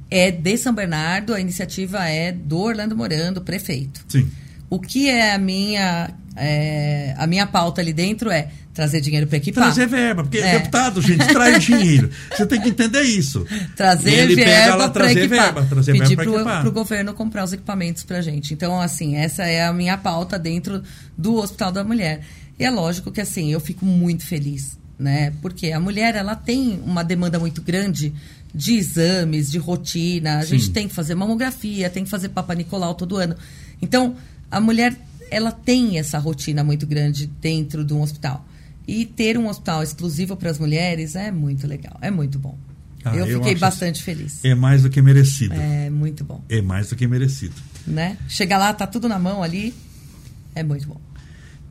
É de São Bernardo, a iniciativa é do Orlando Morando, prefeito. Sim. O que é a minha, é, a minha pauta ali dentro é trazer dinheiro para equipar. Trazer verba, porque É. deputado, gente, traz dinheiro. Você tem que entender isso. Trazer Ele verba para equipar. verba, trazer Pedir para o governo comprar os equipamentos para gente. Então, assim, essa é a minha pauta dentro do Hospital da Mulher. E é lógico que, assim, eu fico muito feliz, né? Porque a mulher, ela tem uma demanda muito grande de exames, de rotina. A Sim. gente tem que fazer mamografia, tem que fazer Papa Nicolau todo ano. Então, a mulher, ela tem essa rotina muito grande dentro de um hospital. E ter um hospital exclusivo para as mulheres é muito legal, é muito bom. Ah, eu fiquei eu bastante feliz. É mais do que merecido. É muito bom. É mais do que merecido. Né? Chega lá, tá tudo na mão ali, é muito bom.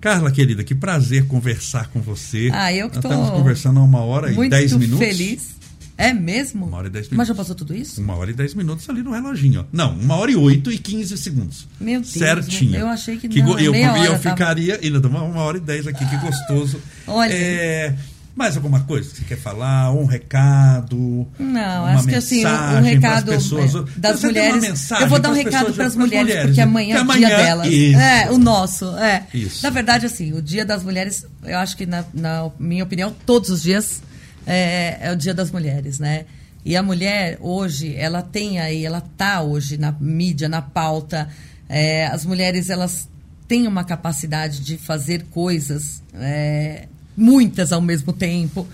Carla, querida, que prazer conversar com você. Ah, eu que tô Estamos conversando há uma hora e dez minutos. Muito feliz. É mesmo? Uma hora e dez minutos. Mas já passou tudo isso? Uma hora e dez minutos ali no reloginho. Ó. Não, uma hora e oito e quinze segundos. Meu Deus. Certinho. Eu achei que não. Que, eu, eu, eu ficaria. Ainda uma, hora e dez aqui, que gostoso. Olha. É, mais alguma coisa que você quer falar? Um recado? Não, acho que assim, um recado pessoas, é, das mulheres. Eu vou dar um recado para as mulheres, mulheres, porque amanhã é o dia delas. Isso. É, o nosso. É. Isso. Na verdade, assim, o dia das mulheres, eu acho que, na, na minha opinião, todos os dias é, é o dia das mulheres, né? E a mulher, hoje, ela tem aí, ela tá hoje na mídia, na pauta. É, as mulheres, elas têm uma capacidade de fazer coisas é, muitas ao mesmo tempo.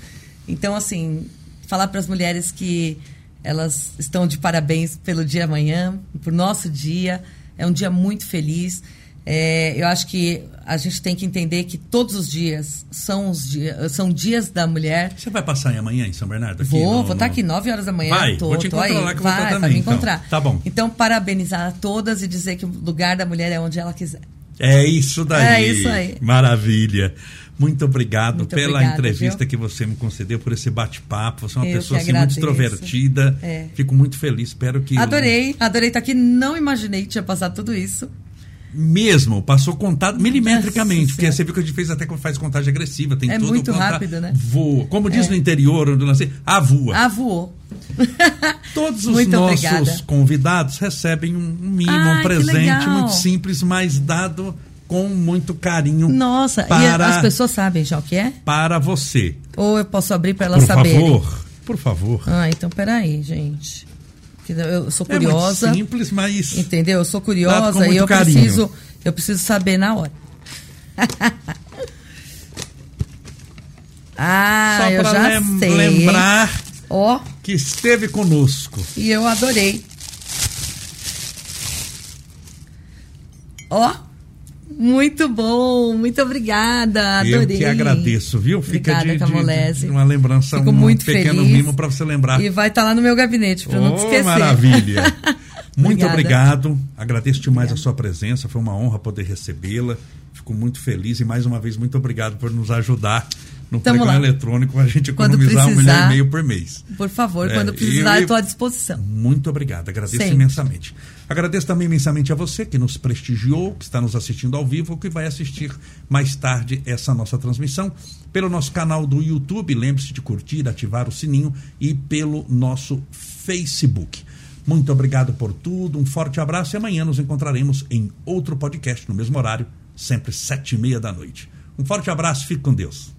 Então, assim, falar para as mulheres que elas estão de parabéns pelo dia amanhã, por nosso dia. É um dia muito feliz. É, eu acho que a gente tem que entender que todos os dias são os dias, são dias da mulher. Você vai passar amanhã em São Bernardo? Vou, no, vou estar no... aqui 9 horas da manhã. Vai, tô, vou te encontrar lá que vai, eu vou também, me então. encontrar. Então, tá bom. Então, parabenizar a todas e dizer que o lugar da mulher é onde ela quiser. É isso daí. É isso aí. Maravilha. Muito obrigado muito pela obrigado, entrevista viu? que você me concedeu, por esse bate-papo. Você é uma Eu pessoa assim, muito extrovertida. É. Fico muito feliz. Espero que. Adorei, adorei estar aqui. Não imaginei que tinha passado tudo isso. Mesmo, passou contado milimetricamente, Nossa porque você viu que a gente fez até quando faz contagem agressiva, tem É tudo. muito conta- rápido, né? Voa. Como diz É. no interior, onde eu nasci, a voa. Ah. Todos os Muito nossos obrigada. convidados recebem um mimo, um presente muito simples, mas dado com muito carinho Nossa, e Para- as pessoas sabem já o que é? para você. Ou eu posso abrir para elas Por saberem? favor, por favor. Ah, então peraí, gente. Que Eu sou É muito curiosa. simples, mas Entendeu? Eu sou curiosa e eu carinho. preciso, eu preciso saber na hora. ah, só eu já lem- sei. lembrar Ó, que esteve conosco. e eu adorei. Ó, muito bom, muito obrigada, adorei. Eu que agradeço, viu? Fica Obrigada, de, de- de uma lembrança, Fico um muito pequeno feliz. mimo para você lembrar. E vai estar lá no meu gabinete, para não te Oh, esquecer. maravilha. Muito obrigado. Agradeço demais Obrigada. a sua presença. Foi uma honra poder recebê-la. Fico muito feliz e mais uma vez muito obrigado por nos ajudar no Tamo programa lá. eletrônico a gente economizar um milhão e meio por mês. Por favor, É, quando precisar, estou à disposição. Muito obrigado, agradeço Sempre. imensamente. Agradeço também imensamente a você que nos prestigiou, que está nos assistindo ao vivo, que vai assistir mais tarde essa nossa transmissão pelo nosso canal do YouTube. Lembre-se de curtir, ativar o sininho e pelo nosso Facebook. Muito obrigado por tudo, um forte abraço e amanhã nos encontraremos em outro podcast no mesmo horário, sempre sete e meia da noite. Um forte abraço, fique com Deus.